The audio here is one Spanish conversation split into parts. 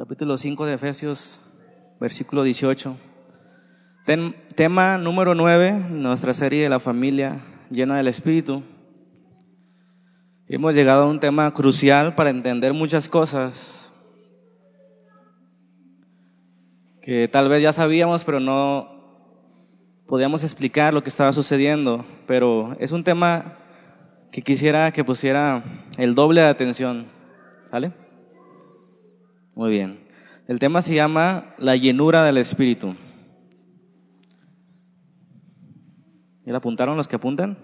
capítulo 5 de Efesios, versículo 18. tema número 9, nuestra serie de la familia llena del Espíritu. Hemos llegado a un tema crucial para entender muchas cosas que tal vez ya sabíamos, pero no podíamos explicar lo que estaba sucediendo. Pero es un tema que quisiera que pusiera el doble de atención. ¿Sale? Muy bien. El tema se llama la llenura del Espíritu. ¿Ya apuntaron los que apuntan?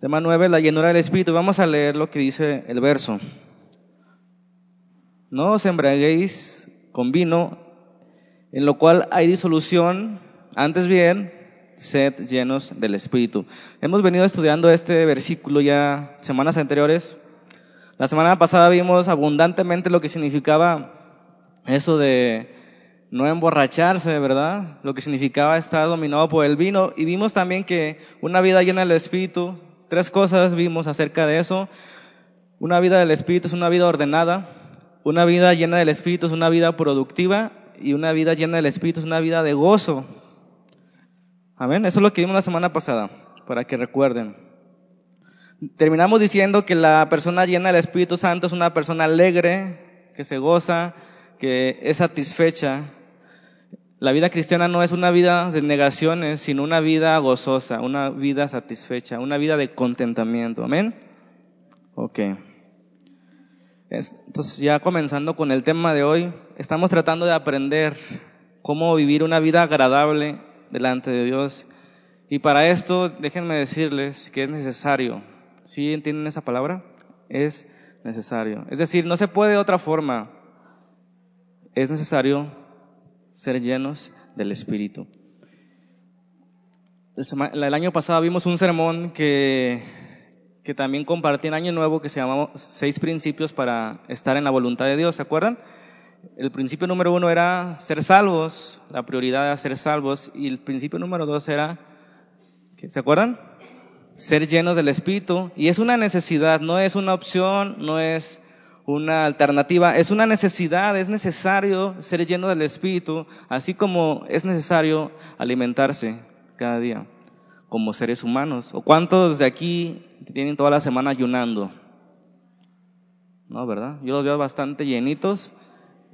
Tema 9, la llenura del Espíritu. Vamos a leer lo que dice el verso. No os embraguéis con vino, en lo cual hay disolución, antes bien, sed llenos del Espíritu. Hemos venido estudiando este versículo ya semanas anteriores. La semana pasada vimos abundantemente lo que significaba eso de no emborracharse, ¿verdad? Lo que significaba estar dominado por el vino. Y vimos también que una vida llena del Espíritu, tres cosas vimos acerca de eso. Una vida del Espíritu es una vida ordenada, una vida llena del Espíritu es una vida productiva y una vida llena del Espíritu es una vida de gozo. Amén. Eso es lo que vimos la semana pasada, para que recuerden. Terminamos diciendo que la persona llena del Espíritu Santo es una persona alegre, que se goza, que es satisfecha. La vida cristiana no es una vida de negaciones, sino una vida gozosa, una vida satisfecha, una vida de contentamiento. Amén. Ok. Entonces ya comenzando con el tema de hoy, estamos tratando de aprender cómo vivir una vida agradable delante de Dios. Y para esto, déjenme decirles que es necesario. ¿Sí entienden esa palabra? Es necesario. Es decir, no se puede de otra forma. Es necesario ser llenos del Espíritu. El, año pasado vimos un sermón que, que también compartí en Año Nuevo que se llamaba Seis Principios para estar en la voluntad de Dios. ¿Se acuerdan? el principio número uno era ser salvos, la prioridad era ser salvos, y el principio número dos era, ¿se acuerdan? Ser llenos del Espíritu, y es una necesidad, no es una opción, no es una alternativa, es una necesidad, es necesario ser lleno del Espíritu, así como es necesario alimentarse cada día como seres humanos. ¿O cuántos de aquí tienen toda la semana ayunando? No, ¿verdad? Yo los veo bastante llenitos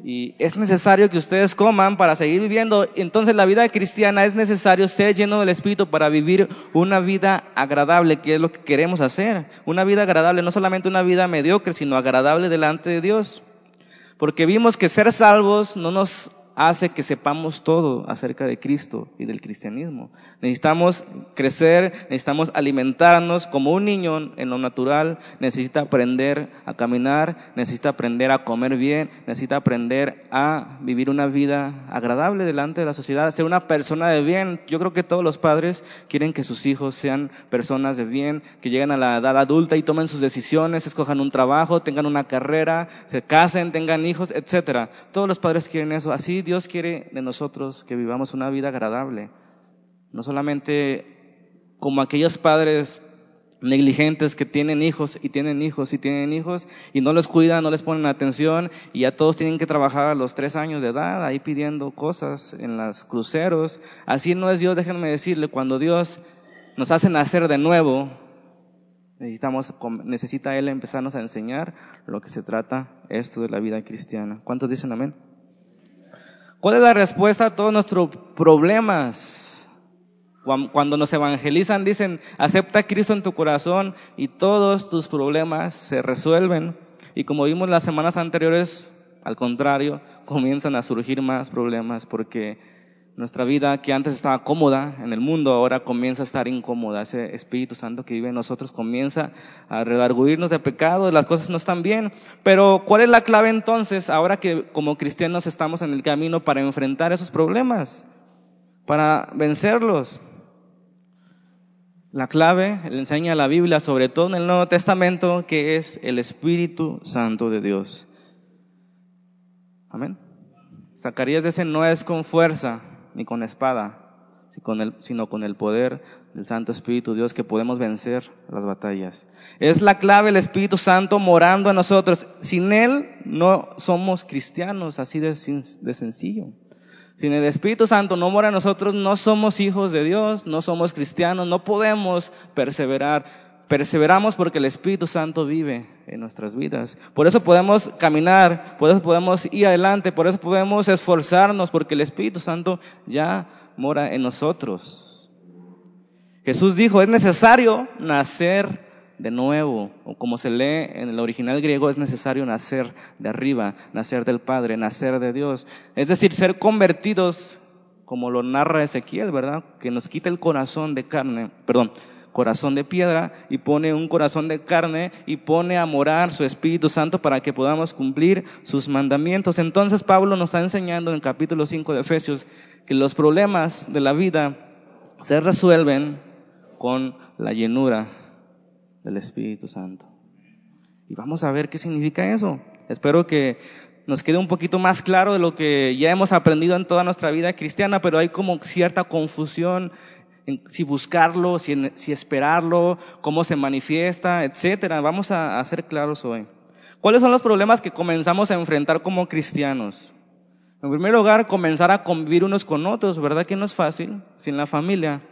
y es necesario que ustedes coman para seguir viviendo. Entonces la vida cristiana es necesario ser lleno del Espíritu para vivir una vida agradable, que es lo que queremos hacer. Una vida agradable, no solamente una vida mediocre, sino agradable delante de Dios. Porque vimos que ser salvos no nos hace que sepamos todo acerca de Cristo y del cristianismo. Necesitamos crecer, necesitamos alimentarnos como un niño en lo natural, necesita aprender a caminar, necesita aprender a comer bien, necesita aprender a vivir una vida agradable delante de la sociedad, ser una persona de bien. Yo creo que todos los padres quieren que sus hijos sean personas de bien, que lleguen a la edad adulta y tomen sus decisiones, escojan un trabajo, tengan una carrera, se casen, tengan hijos, etcétera. Todos los padres quieren eso. Así Dios quiere de nosotros que vivamos una vida agradable. No solamente como aquellos padres negligentes que tienen hijos y tienen hijos y tienen hijos y no los cuidan, no les ponen atención y ya todos tienen que trabajar a los tres años de edad ahí pidiendo cosas en los cruceros. Así no es Dios, déjenme decirle, cuando Dios nos hace nacer de nuevo, necesitamos, necesita Él empezarnos a enseñar lo que se trata esto de la vida cristiana. ¿Cuántos dicen amén? ¿Cuál es la respuesta a todos nuestros problemas? Cuando nos evangelizan dicen, acepta a Cristo en tu corazón y todos tus problemas se resuelven. Y como vimos las semanas anteriores, al contrario, comienzan a surgir más problemas porque nuestra vida que antes estaba cómoda en el mundo, ahora comienza a estar incómoda. Ese Espíritu Santo que vive en nosotros comienza a redarguirnos de pecado, las cosas no están bien. Pero ¿cuál es la clave entonces, ahora que como cristianos estamos en el camino para enfrentar esos problemas, para vencerlos? La clave le enseña la Biblia, sobre todo en el Nuevo Testamento, que es el Espíritu Santo de Dios. Amén. Zacarías dice, no es con fuerza, ni con espada, sino con el poder del Santo Espíritu Dios que podemos vencer las batallas. Es la clave el Espíritu Santo morando en nosotros. Sin Él no somos cristianos, así de, sencillo. Sin el Espíritu Santo no mora en nosotros, no somos hijos de Dios, no somos cristianos, no podemos perseverar. Perseveramos porque el Espíritu Santo vive en nuestras vidas. Por eso podemos caminar, por eso podemos ir adelante, por eso podemos esforzarnos porque el Espíritu Santo ya mora en nosotros. Jesús dijo, es necesario nacer de nuevo, o como se lee en el original griego, es necesario nacer de arriba, nacer del Padre, nacer de Dios. Es decir, ser convertidos, como lo narra Ezequiel, ¿verdad? Que nos quita el corazón de carne, perdón, corazón de piedra y pone un corazón de carne y pone a morar su Espíritu Santo para que podamos cumplir sus mandamientos. Entonces Pablo nos está enseñando en el capítulo 5 de Efesios que los problemas de la vida se resuelven con la llenura del Espíritu Santo. Y vamos a ver qué significa eso. Espero que nos quede un poquito más claro de lo que ya hemos aprendido en toda nuestra vida cristiana, pero hay como cierta confusión si buscarlo, si, esperarlo, cómo se manifiesta, etcétera. Vamos a, a ser claros hoy. ¿Cuáles son los problemas que comenzamos a enfrentar como cristianos? En primer lugar, comenzar a convivir unos con otros, ¿verdad que no es fácil? Sin la familia.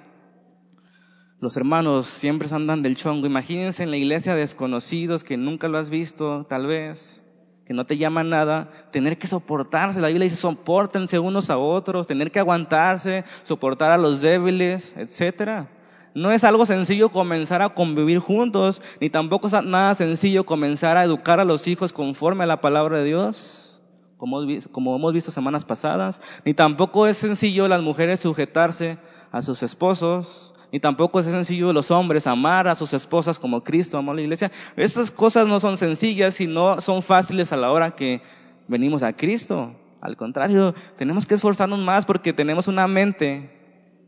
Los hermanos siempre andan del chongo. Imagínense en la iglesia desconocidos que nunca lo has visto, tal vez que no te llama nada, tener que soportarse. La Biblia dice, soportense unos a otros, tener que aguantarse, soportar a los débiles, etcétera. No es algo sencillo comenzar a convivir juntos, ni tampoco es nada sencillo comenzar a educar a los hijos conforme a la palabra de Dios, como, como hemos visto semanas pasadas, ni tampoco es sencillo las mujeres sujetarse a sus esposos, ni tampoco es sencillo los hombres amar a sus esposas como Cristo amó a la iglesia. Estas cosas no son sencillas y no son fáciles a la hora que venimos a Cristo. Al contrario, tenemos que esforzarnos más porque tenemos una mente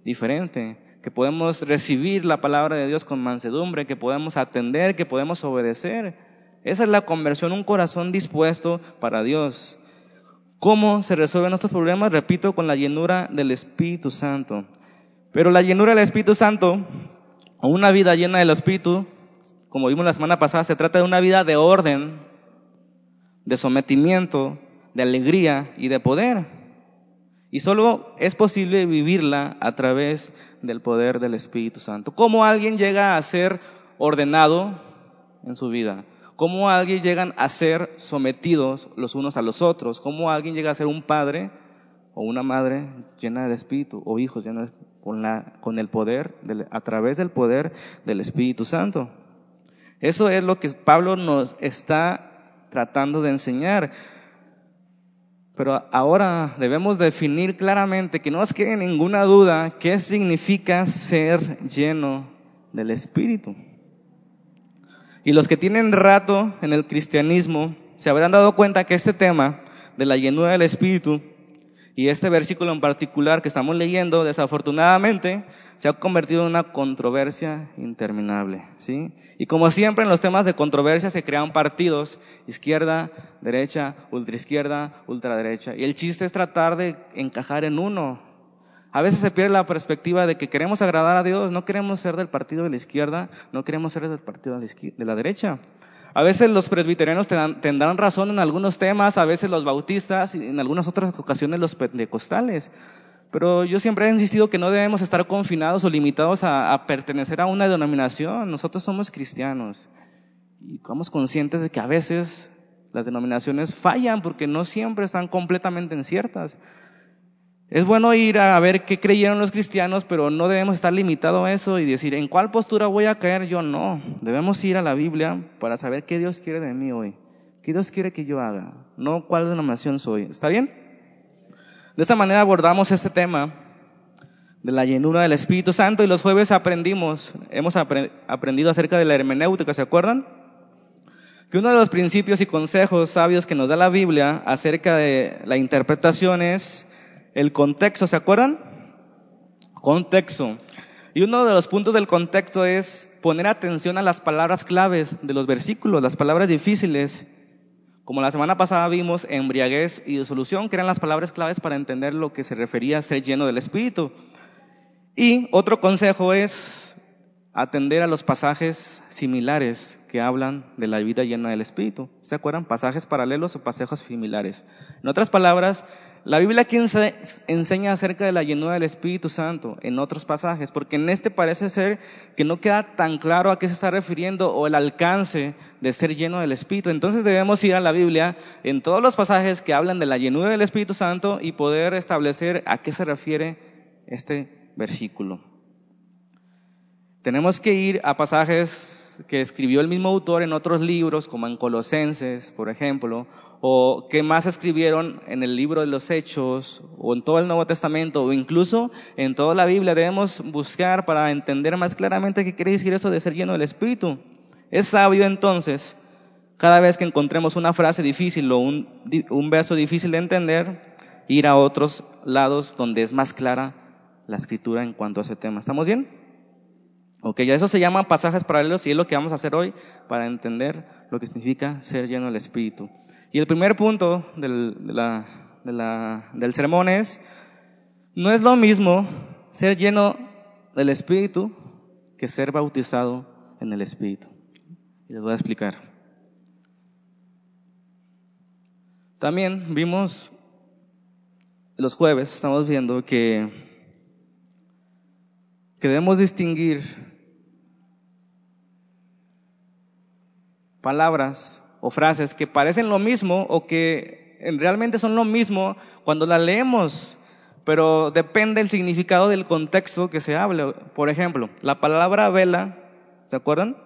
diferente, que podemos recibir la palabra de Dios con mansedumbre, que podemos atender, que podemos obedecer. Esa es la conversión, un corazón dispuesto para Dios. ¿Cómo se resuelven estos problemas? Repito, con la llenura del Espíritu Santo. Pero la llenura del Espíritu Santo, o una vida llena del Espíritu, como vimos la semana pasada, se trata de una vida de orden, de sometimiento, de alegría y de poder. Y solo es posible vivirla a través del poder del Espíritu Santo. ¿Cómo alguien llega a ser ordenado en su vida? ¿Cómo alguien llega a ser sometidos los unos a los otros? ¿Cómo alguien llega a ser un padre o una madre llena de espíritu o hijos llenos con, la, con el poder, a través del poder del Espíritu Santo. Eso es lo que Pablo nos está tratando de enseñar. Pero ahora debemos definir claramente que no nos quede ninguna duda qué significa ser lleno del Espíritu. Y los que tienen rato en el cristianismo se habrán dado cuenta que este tema de la llenura del Espíritu y este versículo en particular que estamos leyendo, desafortunadamente, se ha convertido en una controversia interminable, ¿sí? Y como siempre en los temas de controversia se crean partidos, izquierda, derecha, ultraizquierda, ultraderecha. Y el chiste es tratar de encajar en uno. A veces se pierde la perspectiva de que queremos agradar a Dios, no queremos ser del partido de la izquierda, no queremos ser del partido de la derecha. A veces los presbiterianos tendrán razón en algunos temas, a veces los bautistas y en algunas otras ocasiones los pentecostales. Pero yo siempre he insistido que no debemos estar confinados o limitados a, pertenecer a una denominación. Nosotros somos cristianos y somos conscientes de que a veces las denominaciones fallan porque no siempre están completamente ciertas. Es bueno ir a ver qué creyeron los cristianos, pero no debemos estar limitados a eso y decir, ¿en cuál postura voy a caer yo? No, debemos ir a la Biblia para saber qué Dios quiere de mí hoy, qué Dios quiere que yo haga, no cuál denominación soy. ¿Está bien? De esa manera abordamos este tema de la llenura del Espíritu Santo y los jueves aprendimos, hemos aprendido acerca de la hermenéutica, ¿se acuerdan? Que uno de los principios y consejos sabios que nos da la Biblia acerca de la interpretación es el contexto, ¿se acuerdan? Contexto. Y uno de los puntos del contexto es poner atención a las palabras claves de los versículos, las palabras difíciles. Como la semana pasada vimos, embriaguez y disolución, que eran las palabras claves para entender lo que se refería a ser lleno del Espíritu. Y otro consejo es atender a los pasajes similares que hablan de la vida llena del Espíritu. ¿Se acuerdan? Pasajes paralelos o pasajes similares. En otras palabras, la Biblia aquí enseña acerca de la llenura del Espíritu Santo en otros pasajes, porque en este parece ser que no queda tan claro a qué se está refiriendo o el alcance de ser lleno del Espíritu. Entonces debemos ir a la Biblia en todos los pasajes que hablan de la llenura del Espíritu Santo y poder establecer a qué se refiere este versículo. Tenemos que ir a pasajes que escribió el mismo autor en otros libros, como en Colosenses, por ejemplo, o que más escribieron en el libro de los Hechos, o en todo el Nuevo Testamento, o incluso en toda la Biblia. Debemos buscar para entender más claramente qué quiere decir eso de ser lleno del Espíritu. Es sabio entonces, cada vez que encontremos una frase difícil o un, un verso difícil de entender, ir a otros lados donde es más clara la escritura en cuanto a ese tema. ¿Estamos bien? Ok, ya eso se llama pasajes paralelos y es lo que vamos a hacer hoy para entender lo que significa ser lleno del Espíritu. Y el primer punto del, del sermón es, no es lo mismo ser lleno del Espíritu que ser bautizado en el Espíritu. Y les voy a explicar. También vimos los jueves, estamos viendo que, que debemos distinguir palabras o frases que parecen lo mismo o que realmente son lo mismo cuando las leemos, pero depende el significado del contexto que se hable. Por ejemplo, la palabra vela, ¿se acuerdan?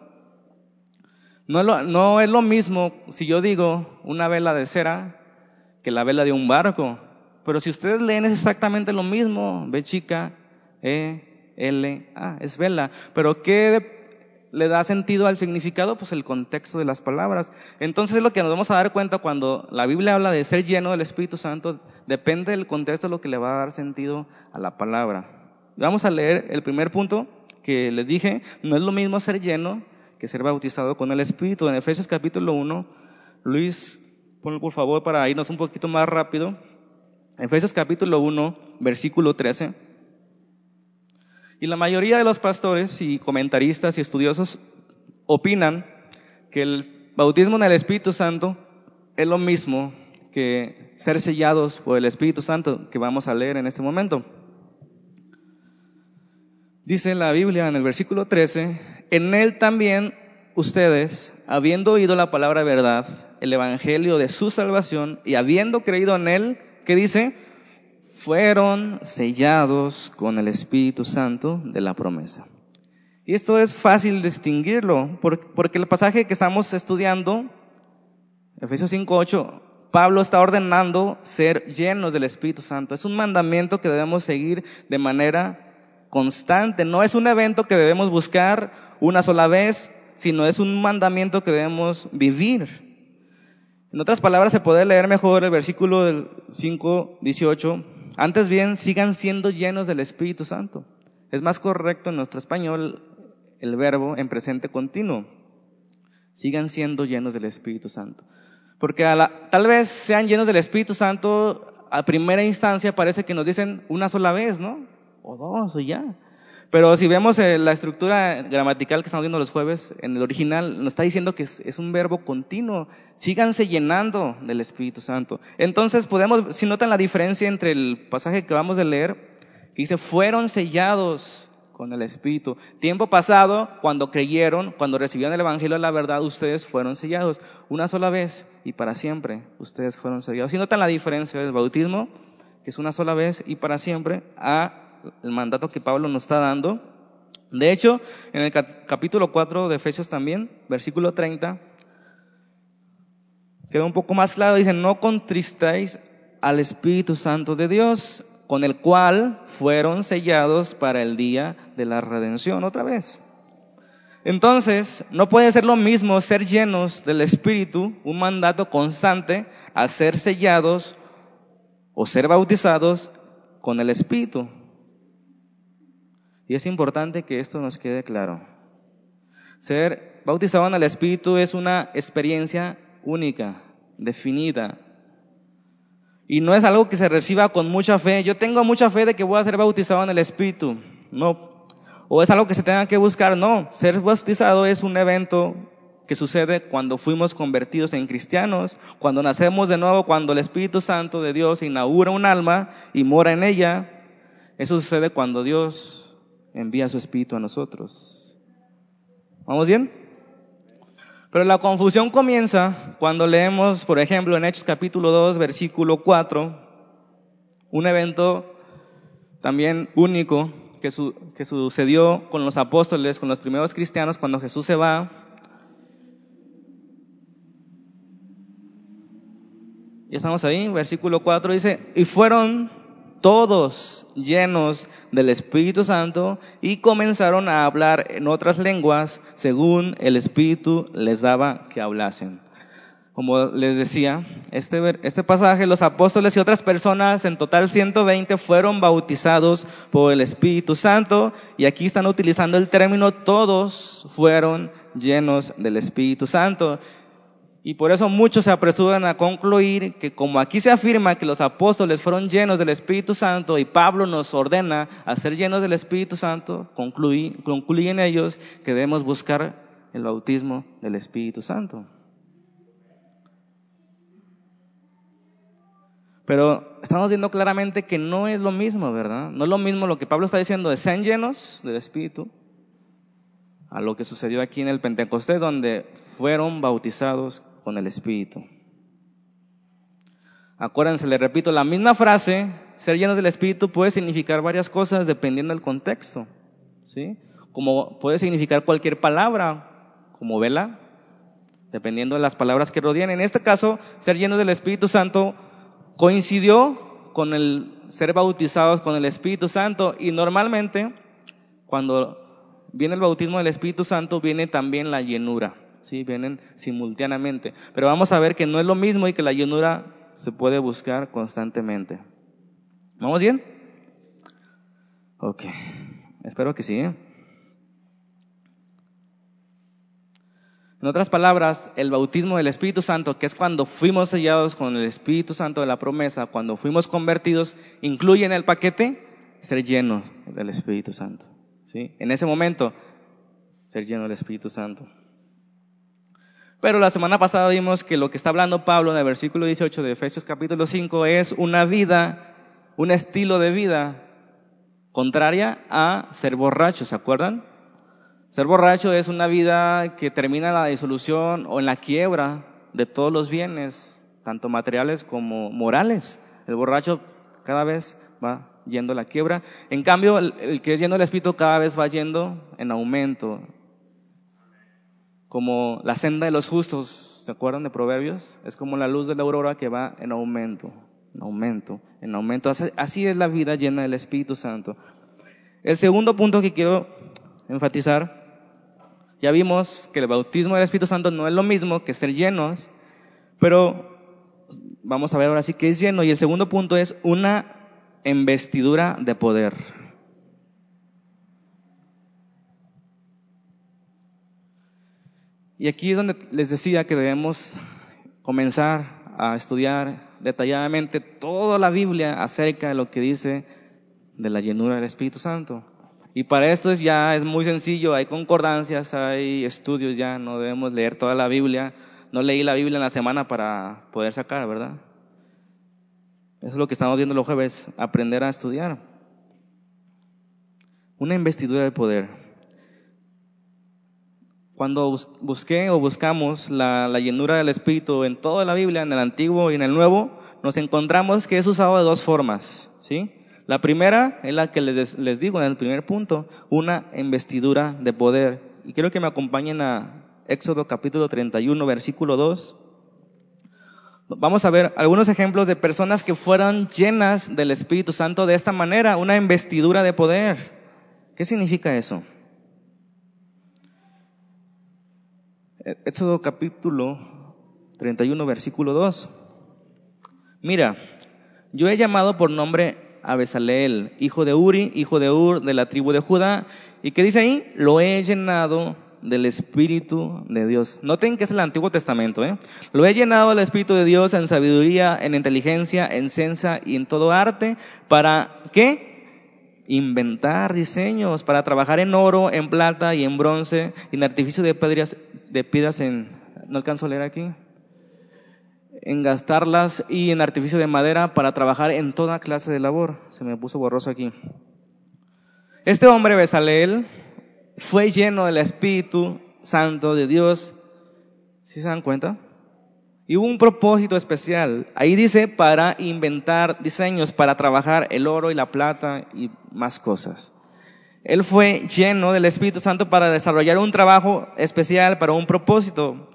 No es, lo, no es lo mismo si yo digo una vela de cera que la vela de un barco, pero si ustedes leen es exactamente lo mismo, B chica, E, L, A, es vela, pero ¿qué le da sentido al significado? Pues el contexto de las palabras. Entonces es lo que nos vamos a dar cuenta cuando la Biblia habla de ser lleno del Espíritu Santo, depende del contexto lo que le va a dar sentido a la palabra. Vamos a leer el primer punto que les dije, no es lo mismo ser lleno que ser bautizado con el Espíritu. En Efesios capítulo 1, Luis, ponlo por favor para irnos un poquito más rápido. Efesios capítulo 1, versículo 13. Y la mayoría de los pastores y comentaristas y estudiosos opinan que el bautismo en el Espíritu Santo es lo mismo que ser sellados por el Espíritu Santo que vamos a leer en este momento. Dice la Biblia en el versículo 13, en él también ustedes, habiendo oído la palabra verdad, el evangelio de su salvación, y habiendo creído en él, ¿qué dice? Fueron sellados con el Espíritu Santo de la promesa. Y esto es fácil distinguirlo, porque el pasaje que estamos estudiando, Efesios 5.8, Pablo está ordenando ser llenos del Espíritu Santo. Es un mandamiento que debemos seguir de manera constante. No es un evento que debemos buscar una sola vez, sino es un mandamiento que debemos vivir. En otras palabras, se puede leer mejor el versículo del 5.18 antes bien, sigan siendo llenos del Espíritu Santo. Es más correcto en nuestro español el verbo en presente continuo. Sigan siendo llenos del Espíritu Santo. Porque tal vez sean llenos del Espíritu Santo, a primera instancia parece que nos dicen una sola vez, ¿no? O dos, o ya. Pero si vemos eh, la estructura gramatical que estamos viendo los jueves, en el original nos está diciendo que es, un verbo continuo. Síganse llenando del Espíritu Santo. Entonces podemos, si notan la diferencia entre el pasaje que vamos a leer, que dice, fueron sellados con el Espíritu. Tiempo pasado, cuando creyeron, cuando recibieron el Evangelio de la verdad, ustedes fueron sellados. Una sola vez y para siempre, ustedes fueron sellados. Si notan la diferencia del bautismo, que es una sola vez y para siempre, a el mandato que Pablo nos está dando. De hecho, en el capítulo 4 de Efesios también, versículo 30, queda un poco más claro, dice, no contristáis al Espíritu Santo de Dios, con el cual fueron sellados para el día de la redención, otra vez. Entonces, no puede ser lo mismo ser llenos del Espíritu, un mandato constante, a ser sellados o ser bautizados con el Espíritu. Y es importante que esto nos quede claro. Ser bautizado en el Espíritu es una experiencia única, definida. Y no es algo que se reciba con mucha fe. Yo tengo mucha fe de que voy a ser bautizado en el Espíritu. No. O es algo que se tenga que buscar. No. Ser bautizado es un evento que sucede cuando fuimos convertidos en cristianos, cuando nacemos de nuevo, cuando el Espíritu Santo de Dios inaugura un alma y mora en ella. Eso sucede cuando Dios envía su Espíritu a nosotros. ¿Vamos bien? Pero la confusión comienza cuando leemos, por ejemplo, en Hechos capítulo 2, versículo 4, un evento también único que, sucedió con los apóstoles, con los primeros cristianos, cuando Jesús se va. Ya estamos ahí, versículo 4 dice, y fueron todos llenos del Espíritu Santo y comenzaron a hablar en otras lenguas según el Espíritu les daba que hablasen. Como les decía, este, este pasaje, los apóstoles y otras personas, en total 120, fueron bautizados por el Espíritu Santo y aquí están utilizando el término todos fueron llenos del Espíritu Santo. Y por eso muchos se apresuran a concluir que como aquí se afirma que los apóstoles fueron llenos del Espíritu Santo y Pablo nos ordena a ser llenos del Espíritu Santo, concluyen ellos que debemos buscar el bautismo del Espíritu Santo. Pero estamos viendo claramente que no es lo mismo, ¿verdad? No es lo mismo lo que Pablo está diciendo de sean llenos del Espíritu a lo que sucedió aquí en el Pentecostés, donde fueron bautizados con el Espíritu. Acuérdense, le repito, la misma frase, ser llenos del Espíritu, puede significar varias cosas dependiendo del contexto. ¿sí? Como puede significar cualquier palabra, como vela, dependiendo de las palabras que rodean. En este caso, ser llenos del Espíritu Santo coincidió con el ser bautizados con el Espíritu Santo y normalmente cuando viene el bautismo del Espíritu Santo viene también la llenura. ¿Sí? Vienen simultáneamente. Pero vamos a ver que no es lo mismo y que la llenura se puede buscar constantemente. ¿Vamos bien? Ok. Espero que sí. ¿eh? En otras palabras, el bautismo del Espíritu Santo, que es cuando fuimos sellados con el Espíritu Santo de la promesa, cuando fuimos convertidos, incluye en el paquete ser lleno del Espíritu Santo. ¿sí? En ese momento, ser lleno del Espíritu Santo. Pero la semana pasada vimos que lo que está hablando Pablo en el versículo 18 de Efesios capítulo 5 es una vida, un estilo de vida contraria a ser borracho, ¿se acuerdan? Ser borracho es una vida que termina en la disolución o en la quiebra de todos los bienes, tanto materiales como morales. El borracho cada vez va yendo a la quiebra. En cambio, el, que es yendo al espíritu cada vez va yendo en aumento, como la senda de los justos, ¿se acuerdan de Proverbios? Es como la luz de la aurora que va en aumento, en aumento, en aumento. Así es la vida llena del Espíritu Santo. El segundo punto que quiero enfatizar, ya vimos que el bautismo del Espíritu Santo no es lo mismo que ser llenos, pero vamos a ver ahora sí que es lleno. Y el segundo punto es una investidura de poder. Y aquí es donde les decía que debemos comenzar a estudiar detalladamente toda la Biblia acerca de lo que dice de la llenura del Espíritu Santo. Y para esto ya es muy sencillo, hay concordancias, hay estudios ya, no debemos leer toda la Biblia. No leí la Biblia en la semana para poder sacar, ¿verdad? Eso es lo que estamos viendo los jueves, aprender a estudiar. Una investidura de poder. Cuando busqué o buscamos la, llenura del Espíritu en toda la Biblia, en el Antiguo y en el Nuevo, nos encontramos que es usado de dos formas, ¿sí? La primera es la que les, les digo en el primer punto, una investidura de poder. Y quiero que me acompañen a Éxodo capítulo 31, versículo 2. Vamos a ver algunos ejemplos de personas que fueron llenas del Espíritu Santo de esta manera, una investidura de poder. ¿Qué significa eso? Éxodo capítulo 31, versículo 2. Mira, yo he llamado por nombre a Besaleel, hijo de Uri, hijo de Ur, de la tribu de Judá. ¿Y qué dice ahí? Lo he llenado del Espíritu de Dios. Noten que es el Antiguo Testamento. ¿eh? Lo he llenado del Espíritu de Dios en sabiduría, en inteligencia, en ciencia y en todo arte. ¿Para qué? Inventar diseños para trabajar en oro, en plata y en bronce, en artificio de piedras, de piedras en, no alcanzo a leer aquí, en gastarlas y en artificio de madera para trabajar en toda clase de labor. Se me puso borroso aquí. Este hombre, Besaleel, fue lleno del Espíritu Santo de Dios. ¿Sí se dan cuenta? Y hubo un propósito especial. Ahí dice para inventar diseños, para trabajar el oro y la plata y más cosas. Él fue lleno del Espíritu Santo para desarrollar un trabajo especial, para un propósito.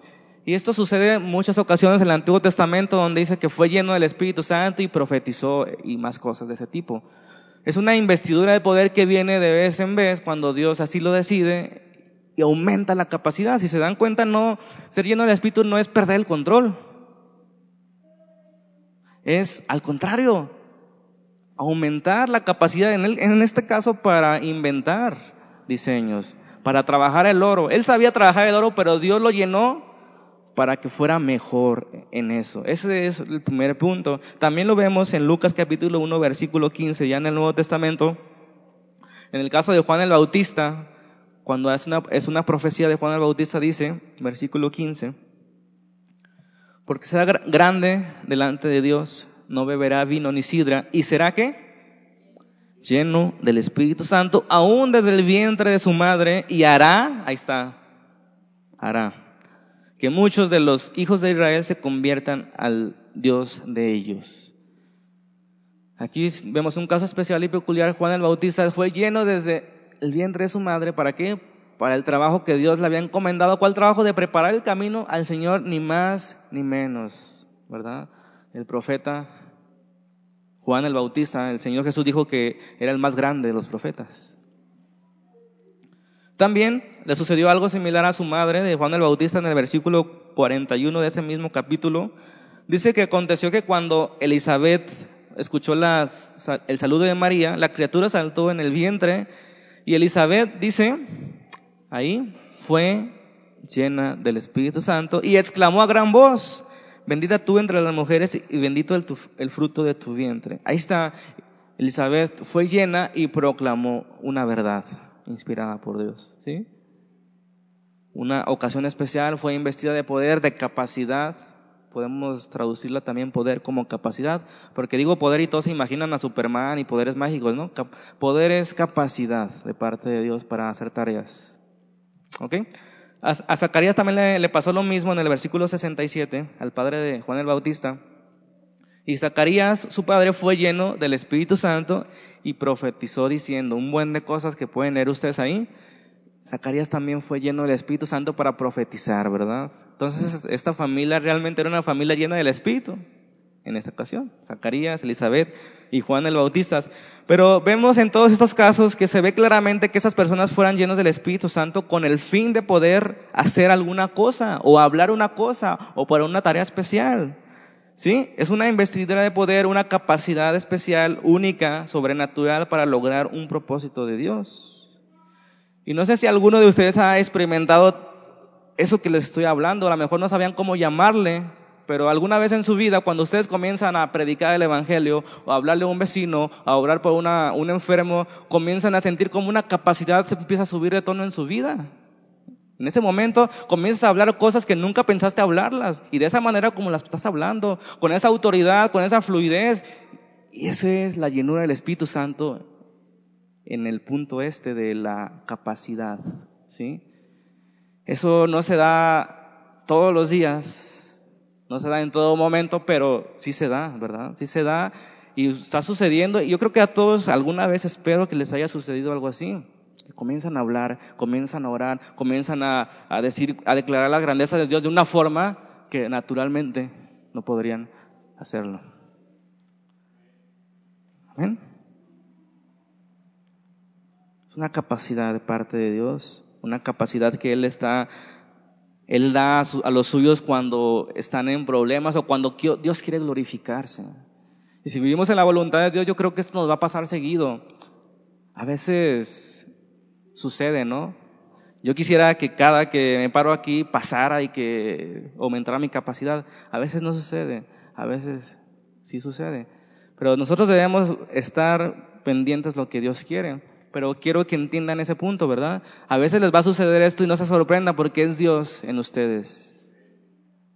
Y esto sucede en muchas ocasiones en el Antiguo Testamento donde dice que fue lleno del Espíritu Santo y profetizó y más cosas de ese tipo. Es una investidura de poder que viene de vez en vez cuando Dios así lo decide y aumenta la capacidad. Si se dan cuenta, no, ser lleno del Espíritu no es perder el control. Es al contrario, aumentar la capacidad, en, en este caso para inventar diseños, para trabajar el oro. Él sabía trabajar el oro, pero Dios lo llenó para que fuera mejor en eso. Ese es el primer punto. También lo vemos en Lucas capítulo 1, versículo 15, ya en el Nuevo Testamento. En el caso de Juan el Bautista, cuando es una, es una profecía de Juan el Bautista, dice, versículo 15, porque será grande delante de Dios, no beberá vino ni sidra, y será que lleno del Espíritu Santo, aún desde el vientre de su madre, y hará, ahí está, hará, que muchos de los hijos de Israel se conviertan al Dios de ellos. Aquí vemos un caso especial y peculiar. Juan el Bautista fue lleno desde el vientre de su madre, ¿para qué? Para el trabajo que Dios le había encomendado. ¿Cuál trabajo? De preparar el camino al Señor, ni más ni menos, ¿verdad? El profeta Juan el Bautista, el Señor Jesús dijo que era el más grande de los profetas. También le sucedió algo similar a su madre de Juan el Bautista en el versículo 41 de ese mismo capítulo. Dice que aconteció que cuando Elizabeth escuchó el saludo de María, la criatura saltó en el vientre y Elizabeth dice, ahí fue llena del Espíritu Santo y exclamó a gran voz, bendita tú entre las mujeres y bendito el, fruto de tu vientre. Ahí está, Elizabeth fue llena y proclamó una verdad inspirada por Dios, ¿sí? Una ocasión especial fue investida de poder, de capacidad, podemos traducirla también poder como capacidad, porque digo poder y todos se imaginan a Superman y poderes mágicos, ¿no? Poder es capacidad de parte de Dios para hacer tareas. ¿Ok? A, Zacarías también le, pasó lo mismo en el versículo 67, al padre de Juan el Bautista. Y Zacarías, su padre, fue lleno del Espíritu Santo y profetizó diciendo un buen de cosas que pueden leer ustedes ahí, Zacarías también fue lleno del Espíritu Santo para profetizar, ¿verdad? Entonces, esta familia realmente era una familia llena del Espíritu en esta ocasión. Zacarías, Elizabeth y Juan el Bautista. Pero vemos en todos estos casos que se ve claramente que esas personas fueran llenos del Espíritu Santo con el fin de poder hacer alguna cosa o hablar una cosa o para una tarea especial. ¿Sí? Es una investidura de poder, una capacidad especial, única, sobrenatural para lograr un propósito de Dios. Y no sé si alguno de ustedes ha experimentado eso que les estoy hablando, a lo mejor no sabían cómo llamarle, pero alguna vez en su vida, cuando ustedes comienzan a predicar el Evangelio, o a hablarle a un vecino, a orar por una, un enfermo, comienzan a sentir como una capacidad se empieza a subir de tono en su vida. En ese momento comienzas a hablar cosas que nunca pensaste hablarlas, y de esa manera como las estás hablando, con esa autoridad, con esa fluidez, y esa es la llenura del Espíritu Santo en el punto este de la capacidad, ¿sí? Eso no se da todos los días, no se da en todo momento, pero sí se da, ¿verdad? Sí se da y está sucediendo. Y yo creo que a todos alguna vez espero que les haya sucedido algo así. comienzan a hablar, comienzan a orar, comienzan a, a decir, a declarar la grandeza de Dios de una forma que naturalmente no podrían hacerlo. Amén una capacidad de parte de Dios, una capacidad que Él está, Él da a, los suyos cuando están en problemas o cuando Dios quiere glorificarse. Y si vivimos en la voluntad de Dios, yo creo que esto nos va a pasar seguido. A veces sucede, ¿no? Yo quisiera que cada que me paro aquí pasara y que aumentara mi capacidad. A veces no sucede, a veces sí sucede. Pero nosotros debemos estar pendientes lo que Dios quiere. Pero quiero que entiendan ese punto, ¿verdad? A veces les va a suceder esto y no se sorprenda porque es Dios en ustedes.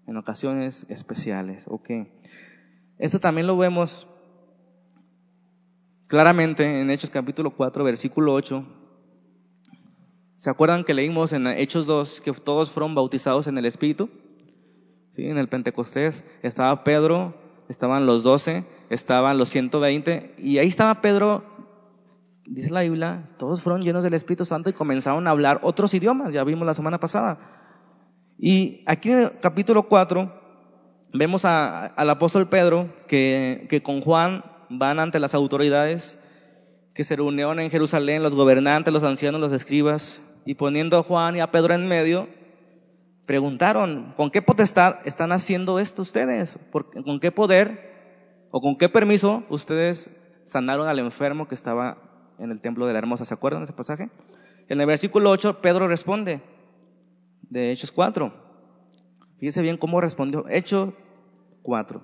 En ocasiones especiales, ok. Esto también lo vemos claramente en Hechos capítulo 4, versículo 8. ¿Se acuerdan que leímos en Hechos 2 que todos fueron bautizados en el Espíritu? ¿Sí? En el Pentecostés estaba Pedro, estaban los 12, estaban los 120, y ahí estaba Pedro, dice la Biblia, todos fueron llenos del Espíritu Santo y comenzaron a hablar otros idiomas, ya vimos la semana pasada. Y aquí en el capítulo 4 vemos al apóstol Pedro que, que con Juan van ante las autoridades que se reunieron en Jerusalén, los gobernantes, los ancianos, los escribas, y poniendo a Juan y a Pedro en medio, preguntaron, ¿con qué potestad están haciendo esto ustedes? ¿Con qué poder o con qué permiso ustedes sanaron al enfermo que estaba en el templo de la hermosa? ¿Se acuerdan de ese pasaje? En el versículo 8, Pedro responde, de Hechos 4. Fíjese bien cómo respondió. Hechos 4,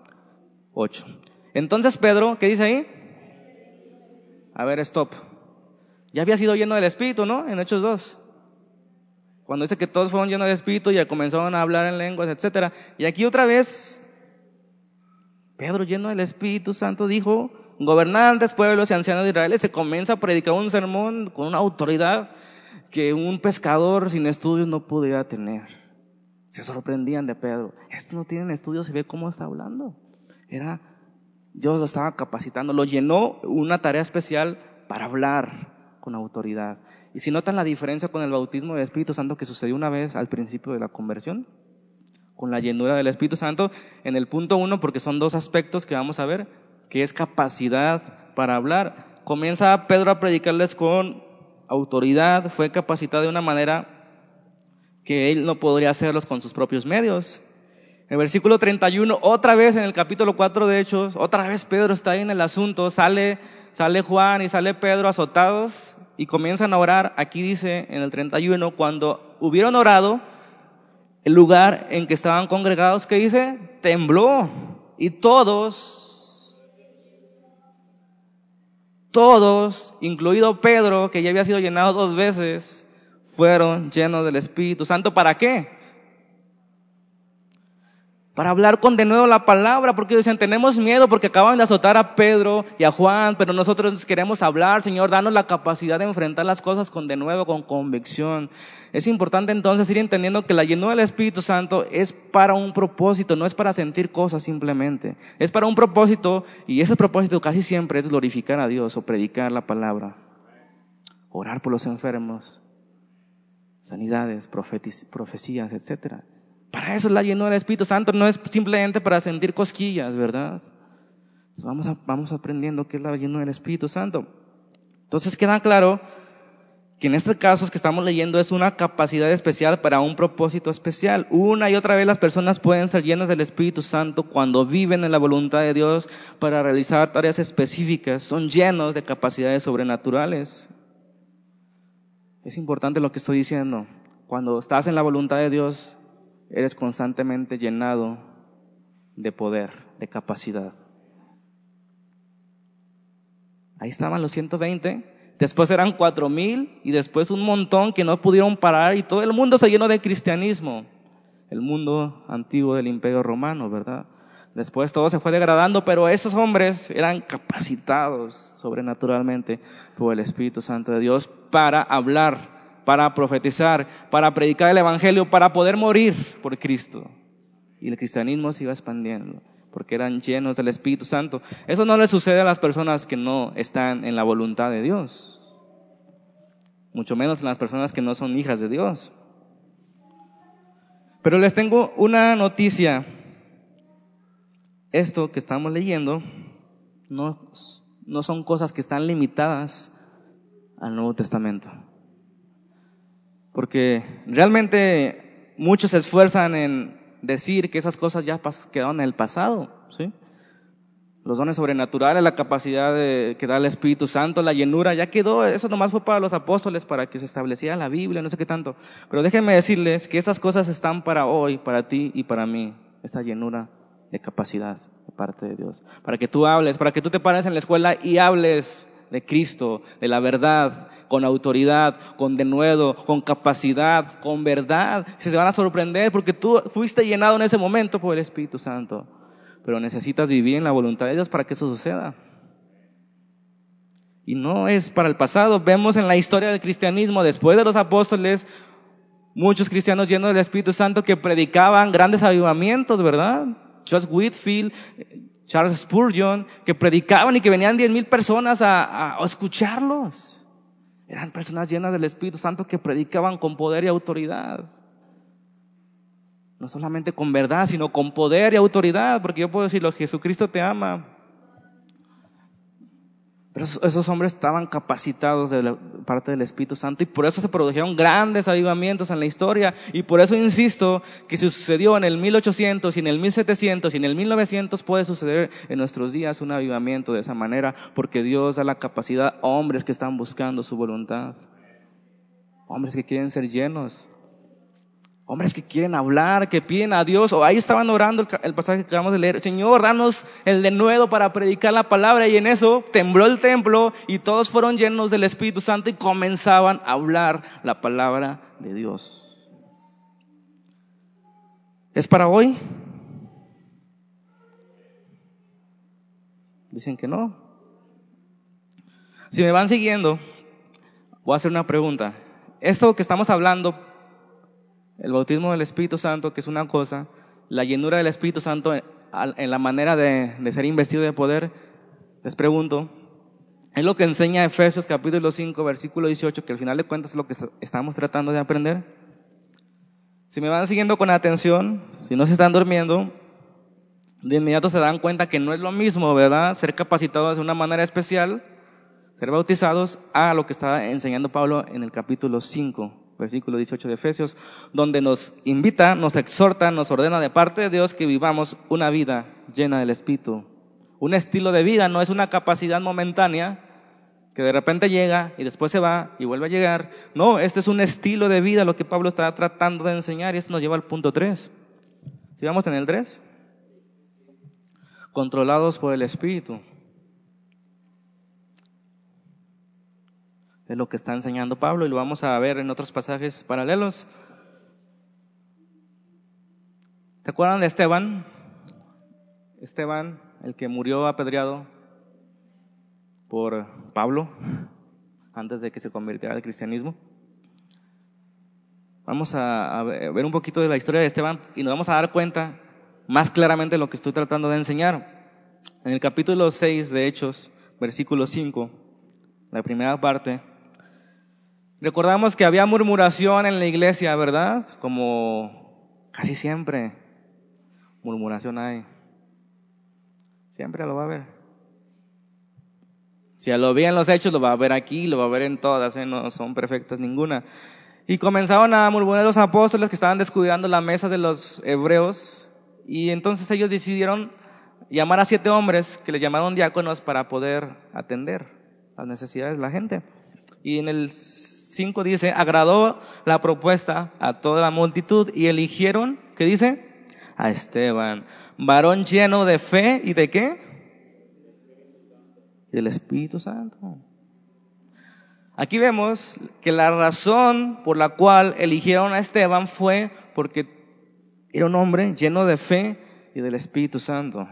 8. Entonces Pedro, ¿qué dice ahí? A ver, stop. Ya había sido lleno del Espíritu, ¿no? En Hechos 2. Cuando dice que todos fueron llenos del Espíritu y comenzaron a hablar en lenguas, etc. Y aquí otra vez, Pedro lleno del Espíritu Santo dijo, gobernantes, pueblos y ancianos de Israel, se comienza a predicar un sermón con una autoridad que un pescador sin estudios no podía tener. Se sorprendían de Pedro. Esto no tiene estudios, se ve cómo está hablando. Era, Dios lo estaba capacitando, lo llenó una tarea especial para hablar con autoridad. Y si notan la diferencia con el bautismo del Espíritu Santo que sucedió una vez al principio de la conversión, con la llenura del Espíritu Santo, en el punto uno, porque son dos aspectos que vamos a ver, que es capacidad para hablar. Comienza Pedro a predicarles con autoridad, fue capacitado de una manera que él no podría hacerlos con sus propios medios. El versículo 31, otra vez en el capítulo 4 de Hechos, otra vez Pedro está ahí en el asunto, sale, sale Juan y sale Pedro azotados y comienzan a orar, aquí dice en el 31, cuando hubieron orado, el lugar en que estaban congregados, ¿qué dice? Tembló. Y todos, todos, incluido Pedro, que ya había sido llenado dos veces, fueron llenos del Espíritu Santo. ¿Para qué? Para hablar con de nuevo la palabra, porque dicen, tenemos miedo porque acaban de azotar a Pedro y a Juan, pero nosotros queremos hablar, Señor, danos la capacidad de enfrentar las cosas con de nuevo, con convicción. Es importante entonces ir entendiendo que la llenura del Espíritu Santo es para un propósito, no es para sentir cosas simplemente, es para un propósito y ese propósito casi siempre es glorificar a Dios o predicar la palabra, orar por los enfermos, sanidades, profecías, etcétera. Para eso la llenura del Espíritu Santo no es simplemente para sentir cosquillas, ¿verdad? Vamos, aprendiendo qué es la llenura del Espíritu Santo. Entonces queda claro que en este caso que estamos leyendo es una capacidad especial para un propósito especial. Una y otra vez las personas pueden ser llenas del Espíritu Santo cuando viven en la voluntad de Dios para realizar tareas específicas. Son llenos de capacidades sobrenaturales. Es importante lo que estoy diciendo. Cuando estás en la voluntad de Dios, eres constantemente llenado de poder, de capacidad. Ahí estaban los 120, después eran 4000 y después un montón que no pudieron parar y todo el mundo se llenó de cristianismo. El mundo antiguo del imperio romano, ¿verdad? Después todo se fue degradando, pero esos hombres eran capacitados sobrenaturalmente por el Espíritu Santo de Dios para hablar para profetizar, para predicar el Evangelio, para poder morir por Cristo. Y el cristianismo se iba expandiendo, porque eran llenos del Espíritu Santo. Eso no le sucede a las personas que no están en la voluntad de Dios, mucho menos a las personas que no son hijas de Dios. Pero les tengo una noticia. Esto que estamos leyendo no, no son cosas que están limitadas al Nuevo Testamento porque realmente muchos se esfuerzan en decir que esas cosas ya quedaron en el pasado, ¿sí? Los dones sobrenaturales, la capacidad de, que da el Espíritu Santo, la llenura, ya quedó, eso nomás fue para los apóstoles, para que se estableciera la Biblia, no sé qué tanto. Pero déjenme decirles que esas cosas están para hoy, para ti y para mí, esa llenura de capacidad de parte de Dios. Para que tú hables, para que tú te pares en la escuela y hables de Cristo, de la verdad, con autoridad, con denuedo, con capacidad, con verdad. Se van a sorprender porque tú fuiste llenado en ese momento por el Espíritu Santo. Pero necesitas vivir en la voluntad de Dios para que eso suceda. Y no es para el pasado. Vemos en la historia del cristianismo, después de los apóstoles, muchos cristianos llenos del Espíritu Santo que predicaban grandes avivamientos, ¿verdad? Charles Whitfield, Charles Spurgeon, que predicaban y que venían diez mil personas a, a, escucharlos. Eran personas llenas del Espíritu Santo que predicaban con poder y autoridad. No solamente con verdad, sino con poder y autoridad, porque yo puedo decirlo, Jesucristo te ama. Pero esos, hombres estaban capacitados de parte del Espíritu Santo y por eso se produjeron grandes avivamientos en la historia. Y por eso insisto que si sucedió en el 1800 y en el 1700 y en el 1900 puede suceder en nuestros días un avivamiento de esa manera porque Dios da la capacidad a hombres que están buscando su voluntad. Hombres que quieren ser llenos Hombres que quieren hablar, que piden a Dios, o ahí estaban orando el, pasaje que acabamos de leer, Señor, danos el de nuevo para predicar la palabra, y en eso tembló el templo y todos fueron llenos del Espíritu Santo y comenzaban a hablar la palabra de Dios. ¿Es para hoy? Dicen que no. Si me van siguiendo, voy a hacer una pregunta. Esto que estamos hablando el bautismo del Espíritu Santo, que es una cosa, la llenura del Espíritu Santo en la manera de, ser investido de poder, les pregunto, es lo que enseña Efesios capítulo 5, versículo 18, que al final de cuentas es lo que estamos tratando de aprender. Si me van siguiendo con atención, si no se están durmiendo, de inmediato se dan cuenta que no es lo mismo, ¿verdad? Ser capacitados de una manera especial, ser bautizados, a lo que está enseñando Pablo en el capítulo 5 versículo 18 de Efesios, donde nos invita, nos exhorta, nos ordena de parte de Dios que vivamos una vida llena del Espíritu. Un estilo de vida no es una capacidad momentánea que de repente llega y después se va y vuelve a llegar. No, este es un estilo de vida lo que Pablo está tratando de enseñar y eso nos lleva al punto 3. Si vamos en el 3, controlados por el Espíritu. Es lo que está enseñando Pablo y lo vamos a ver en otros pasajes paralelos. ¿Te acuerdan de Esteban? Esteban, el que murió apedreado por Pablo antes de que se convirtiera al cristianismo. Vamos a, ver un poquito de la historia de Esteban y nos vamos a dar cuenta más claramente de lo que estoy tratando de enseñar. En el capítulo 6 de Hechos, versículo 5, la primera parte, Recordamos que había murmuración en la iglesia, ¿verdad? Como casi siempre. Murmuración hay. Siempre lo va a ver. Si lo en los hechos, lo va a ver aquí, lo va a ver en todas, ¿eh? no son perfectas ninguna. Y comenzaron a murmurar los apóstoles que estaban descuidando la mesa de los hebreos. Y entonces ellos decidieron llamar a siete hombres que les llamaron diáconos para poder atender las necesidades de la gente. Y en el 5 dice, agradó la propuesta a toda la multitud y eligieron, ¿qué dice? A Esteban, varón lleno de fe y de qué? Del Espíritu Santo. Aquí vemos que la razón por la cual eligieron a Esteban fue porque era un hombre lleno de fe y del Espíritu Santo.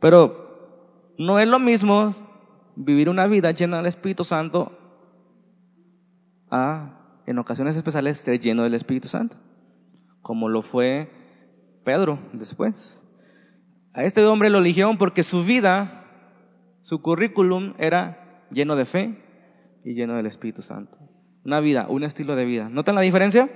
Pero no es lo mismo vivir una vida llena del Espíritu Santo a, en ocasiones especiales, ser lleno del Espíritu Santo, como lo fue Pedro después. A este hombre lo eligieron porque su vida, su currículum era lleno de fe y lleno del Espíritu Santo. Una vida, un estilo de vida. ¿Notan la diferencia?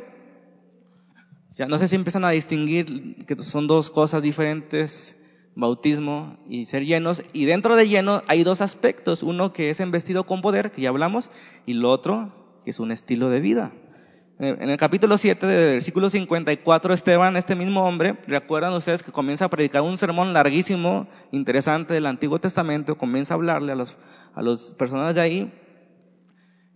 Ya no sé si empiezan a distinguir que son dos cosas diferentes bautismo y ser llenos. Y dentro de lleno hay dos aspectos. Uno que es vestido con poder, que ya hablamos, y lo otro que es un estilo de vida. Eh, en el capítulo 7 del versículo 54, Esteban, este mismo hombre, recuerdan ustedes que comienza a predicar un sermón larguísimo, interesante del Antiguo Testamento, comienza a hablarle a los, a los personas de ahí.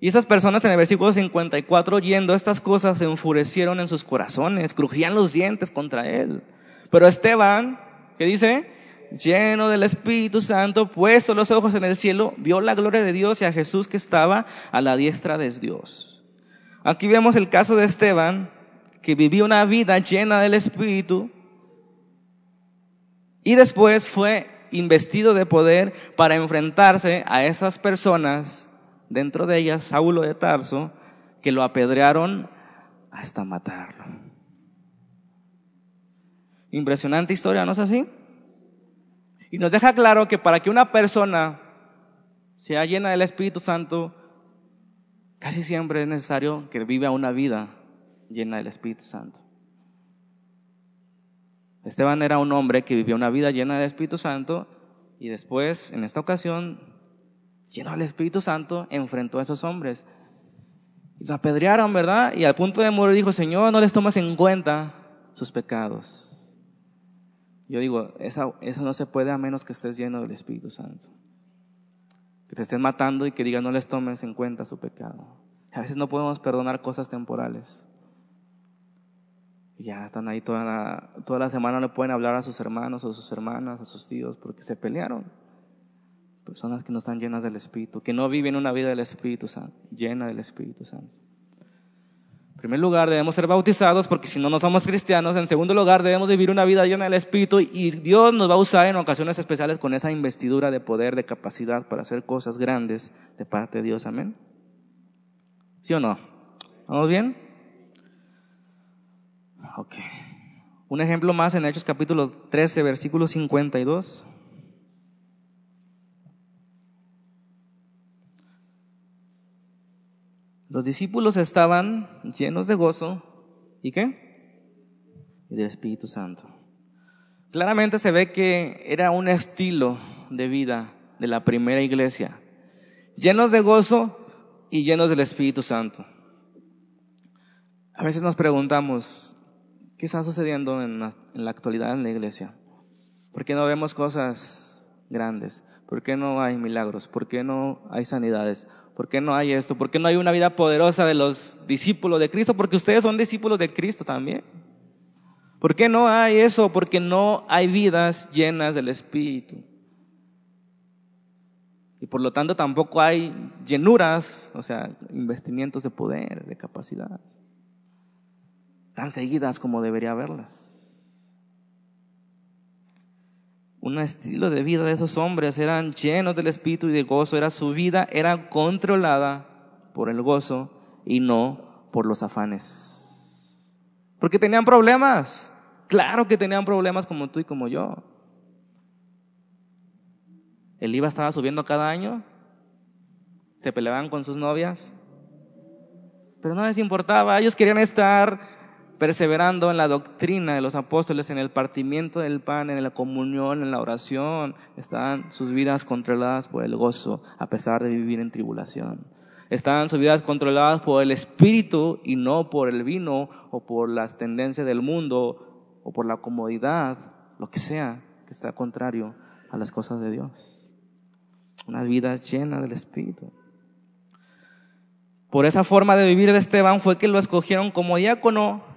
Y esas personas en el versículo 54, oyendo estas cosas, se enfurecieron en sus corazones, crujían los dientes contra él. Pero Esteban, ¿qué dice? lleno del Espíritu Santo, puesto los ojos en el cielo, vio la gloria de Dios y a Jesús que estaba a la diestra de Dios. Aquí vemos el caso de Esteban, que vivió una vida llena del Espíritu y después fue investido de poder para enfrentarse a esas personas, dentro de ellas Saulo de Tarso, que lo apedrearon hasta matarlo. Impresionante historia, ¿no es así? Y nos deja claro que para que una persona sea llena del Espíritu Santo, casi siempre es necesario que viva una vida llena del Espíritu Santo. Esteban era un hombre que vivió una vida llena del Espíritu Santo y después, en esta ocasión, lleno del Espíritu Santo, enfrentó a esos hombres. Y lo apedrearon, ¿verdad? Y al punto de morir dijo, Señor, no les tomas en cuenta sus pecados. Yo digo, eso, eso no se puede a menos que estés lleno del Espíritu Santo. Que te estén matando y que digan no les tomes en cuenta su pecado. A veces no podemos perdonar cosas temporales. Y ya están ahí toda la, toda la semana, no pueden hablar a sus hermanos o sus hermanas, a sus tíos, porque se pelearon. Personas que no están llenas del Espíritu, que no viven una vida del Espíritu Santo, llena del Espíritu Santo. En primer lugar, debemos ser bautizados porque si no, no somos cristianos. En segundo lugar, debemos vivir una vida llena del Espíritu y Dios nos va a usar en ocasiones especiales con esa investidura de poder, de capacidad para hacer cosas grandes de parte de Dios. Amén. ¿Sí o no? ¿Vamos bien? Ok. Un ejemplo más en Hechos capítulo 13, versículo 52. Los discípulos estaban llenos de gozo y qué? Y del Espíritu Santo. Claramente se ve que era un estilo de vida de la primera iglesia. Llenos de gozo y llenos del Espíritu Santo. A veces nos preguntamos, ¿qué está sucediendo en la, actualidad en la iglesia? ¿Por qué no vemos cosas grandes? ¿Por qué no hay milagros? ¿Por qué no hay sanidades? ¿Por qué no hay esto? ¿Por qué no hay una vida poderosa de los discípulos de Cristo? Porque ustedes son discípulos de Cristo también. ¿Por qué no hay eso? Porque no hay vidas llenas del Espíritu. Y por lo tanto tampoco hay llenuras, o sea, investimientos de poder, de capacidad, tan seguidas como debería haberlas. Un estilo de vida de esos hombres, eran llenos del espíritu y de gozo, era su vida era controlada por el gozo y no por los afanes. Porque tenían problemas, claro que tenían problemas como tú y como yo. El IVA estaba subiendo cada año, se peleaban con sus novias, pero no les importaba, ellos querían estar perseverando en la doctrina de los apóstoles, en el partimiento del pan, en la comunión, en la oración. Estaban sus vidas controladas por el gozo, a pesar de vivir en tribulación. Estaban sus vidas controladas por el espíritu y no por el vino o por las tendencias del mundo o por la comodidad, lo que sea que está contrario a las cosas de Dios. Una vida llena del espíritu. Por esa forma de vivir de Esteban fue que lo escogieron como diácono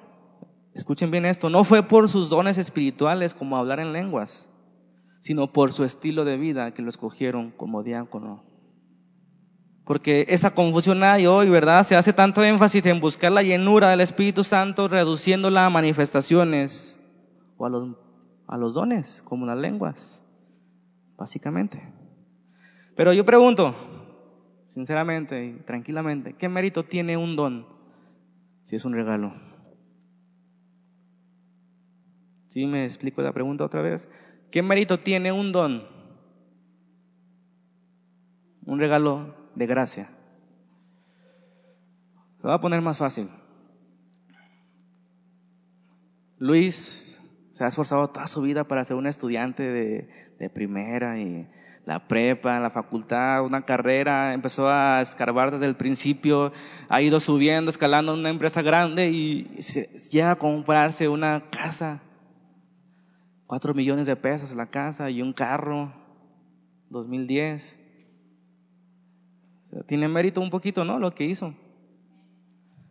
Escuchen bien esto, no fue por sus dones espirituales como hablar en lenguas, sino por su estilo de vida que lo escogieron como diácono. Porque esa confusión hay hoy, ¿verdad? Se hace tanto énfasis en buscar la llenura del Espíritu Santo, reduciéndola a manifestaciones o a los, a los dones, como las lenguas, básicamente. Pero yo pregunto, sinceramente y tranquilamente, ¿qué mérito tiene un don si es un regalo? ¿Sí me explico la pregunta otra vez? ¿Qué mérito tiene un don? Un regalo de gracia. Lo voy a poner más fácil. Luis se ha esforzado toda su vida para ser un estudiante de, de primera y la prepa, la facultad, una carrera, empezó a escarbar desde el principio, ha ido subiendo, escalando una empresa grande y llega a comprarse una casa Cuatro millones de pesos la casa y un carro, 2010. tiene mérito un poquito, ¿no? Lo que hizo.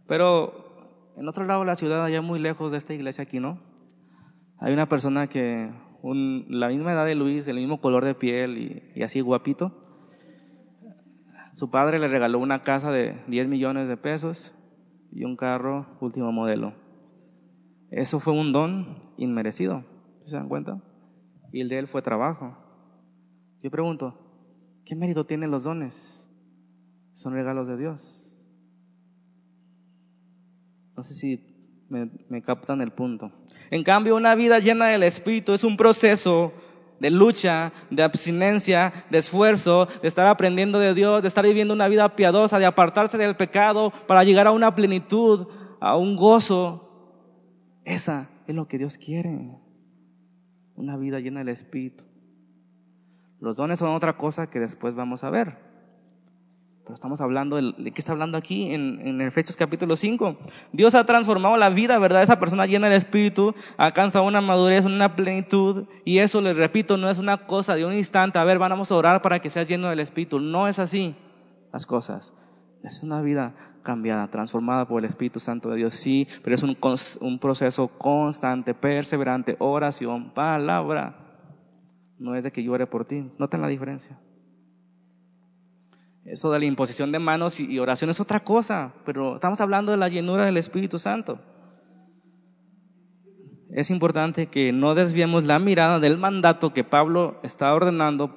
Pero en otro lado de la ciudad, allá muy lejos de esta iglesia aquí, ¿no? Hay una persona que la misma edad de Luis, el mismo color de piel y, así guapito. Su padre le regaló una casa de 10 millones de pesos y un carro último modelo. Eso fue un don inmerecido, ¿se dan cuenta? Y el de él fue trabajo. Yo pregunto, ¿qué mérito tienen los dones? Son regalos de Dios. No sé si me, captan el punto. En cambio, una vida llena del Espíritu es un proceso de lucha, de abstinencia, de esfuerzo, de estar aprendiendo de Dios, de estar viviendo una vida piadosa, de apartarse del pecado para llegar a una plenitud, a un gozo. Esa es lo que Dios quiere. Una vida llena del Espíritu. Los dones son otra cosa que después vamos a ver estamos hablando de, qué está hablando aquí en, en Efesios capítulo 5. Dios ha transformado la vida, ¿verdad? Esa persona llena del Espíritu alcanza una madurez, una plenitud. Y eso, les repito, no es una cosa de un instante. A ver, vamos a orar para que seas lleno del Espíritu. No es así las cosas. Es una vida cambiada, transformada por el Espíritu Santo de Dios, sí, pero es un, proceso constante, perseverante, oración, palabra. No es de que llore por ti. Noten la diferencia. Eso de la imposición de manos y oración es otra cosa, pero estamos hablando de la llenura del Espíritu Santo. Es importante que no desviemos la mirada del mandato que Pablo está ordenando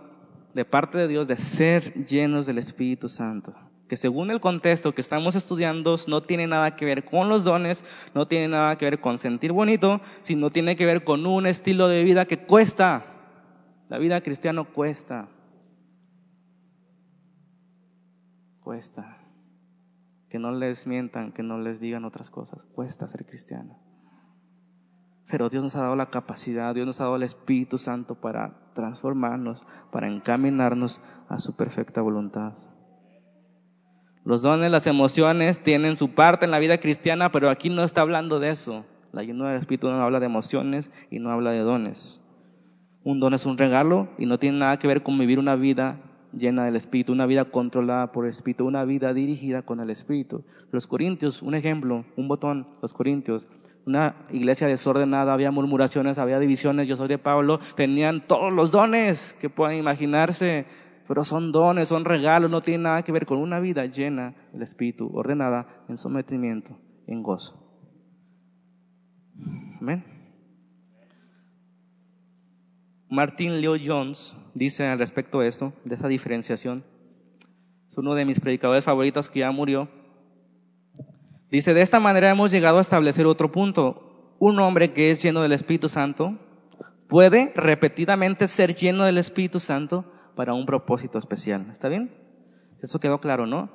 de parte de Dios de ser llenos del Espíritu Santo. Que según el contexto que estamos estudiando no tiene nada que ver con los dones, no tiene nada que ver con sentir bonito, sino tiene que ver con un estilo de vida que cuesta. La vida cristiana cuesta. Cuesta. Que no les mientan, que no les digan otras cosas. Cuesta ser cristiano. Pero Dios nos ha dado la capacidad, Dios nos ha dado el Espíritu Santo para transformarnos, para encaminarnos a su perfecta voluntad. Los dones, las emociones tienen su parte en la vida cristiana, pero aquí no está hablando de eso. La llenura del Espíritu no habla de emociones y no habla de dones. Un don es un regalo y no tiene nada que ver con vivir una vida llena del Espíritu, una vida controlada por el Espíritu, una vida dirigida con el Espíritu. Los Corintios, un ejemplo, un botón, los Corintios, una iglesia desordenada, había murmuraciones, había divisiones, yo soy de Pablo, tenían todos los dones que puedan imaginarse, pero son dones, son regalos, no tienen nada que ver con una vida llena del Espíritu, ordenada en sometimiento, en gozo. Amén. Martin Leo Jones dice al respecto de eso, de esa diferenciación. Es uno de mis predicadores favoritos que ya murió. Dice, de esta manera hemos llegado a establecer otro punto. Un hombre que es lleno del Espíritu Santo puede repetidamente ser lleno del Espíritu Santo para un propósito especial. ¿Está bien? Eso quedó claro, ¿no?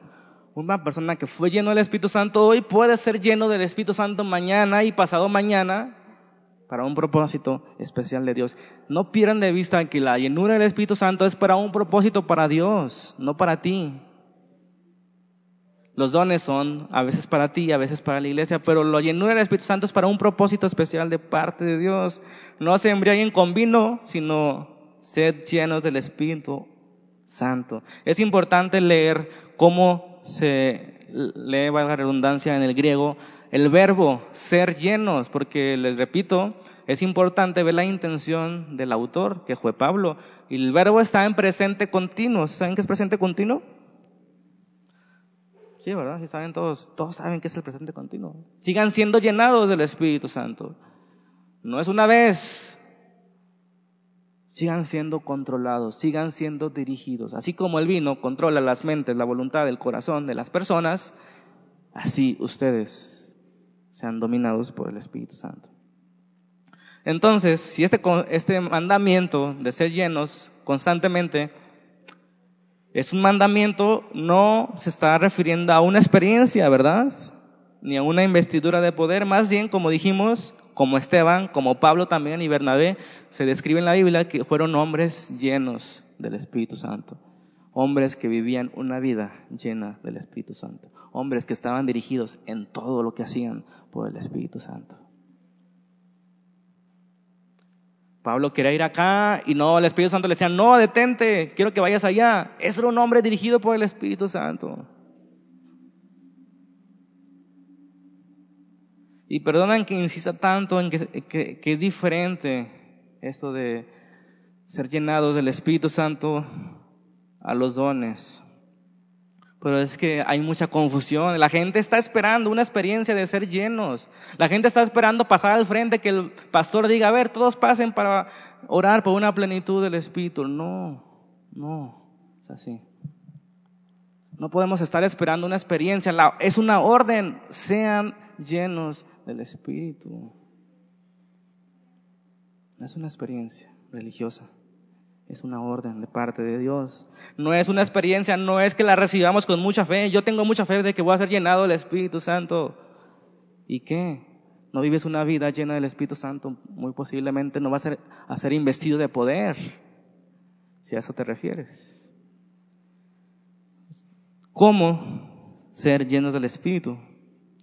Una persona que fue lleno del Espíritu Santo hoy puede ser lleno del Espíritu Santo mañana y pasado mañana para un propósito especial de Dios. No pierdan de vista que la llenura del Espíritu Santo es para un propósito para Dios, no para ti. Los dones son a veces para ti, a veces para la iglesia, pero la llenura del Espíritu Santo es para un propósito especial de parte de Dios. No se embriaguen con vino, sino sed llenos del Espíritu Santo. Es importante leer cómo se lee, valga la redundancia en el griego, el verbo ser llenos, porque les repito, es importante ver la intención del autor, que fue Pablo. Y el verbo está en presente continuo. ¿Saben qué es presente continuo? Sí, ¿verdad? Sí saben todos, todos saben qué es el presente continuo. Sigan siendo llenados del Espíritu Santo. No es una vez. Sigan siendo controlados, sigan siendo dirigidos. Así como el vino controla las mentes, la voluntad, el corazón de las personas, así ustedes sean dominados por el Espíritu Santo. Entonces, si este, este mandamiento de ser llenos constantemente es un mandamiento, no se está refiriendo a una experiencia, ¿verdad? Ni a una investidura de poder, más bien, como dijimos, como Esteban, como Pablo también y Bernabé, se describe en la Biblia que fueron hombres llenos del Espíritu Santo hombres que vivían una vida llena del Espíritu Santo, hombres que estaban dirigidos en todo lo que hacían por el Espíritu Santo. Pablo quería ir acá y no, el Espíritu Santo le decía, no, detente, quiero que vayas allá. Era un hombre dirigido por el Espíritu Santo. Y perdonan que insista tanto en que, que es diferente esto de ser llenados del Espíritu Santo a los dones. Pero es que hay mucha confusión. La gente está esperando una experiencia de ser llenos. La gente está esperando pasar al frente que el pastor diga, a ver, todos pasen para orar por una plenitud del Espíritu. No, no, es así. No podemos estar esperando una experiencia. es una orden. Sean llenos del Espíritu. No es una experiencia religiosa. Es una orden de parte de Dios. No es una experiencia, no es que la recibamos con mucha fe. Yo tengo mucha fe de que voy a ser llenado del Espíritu Santo. ¿Y qué? No vives una vida llena del Espíritu Santo, muy posiblemente no vas a ser, a ser investido de poder, si a eso te refieres. ¿Cómo ser llenos del Espíritu?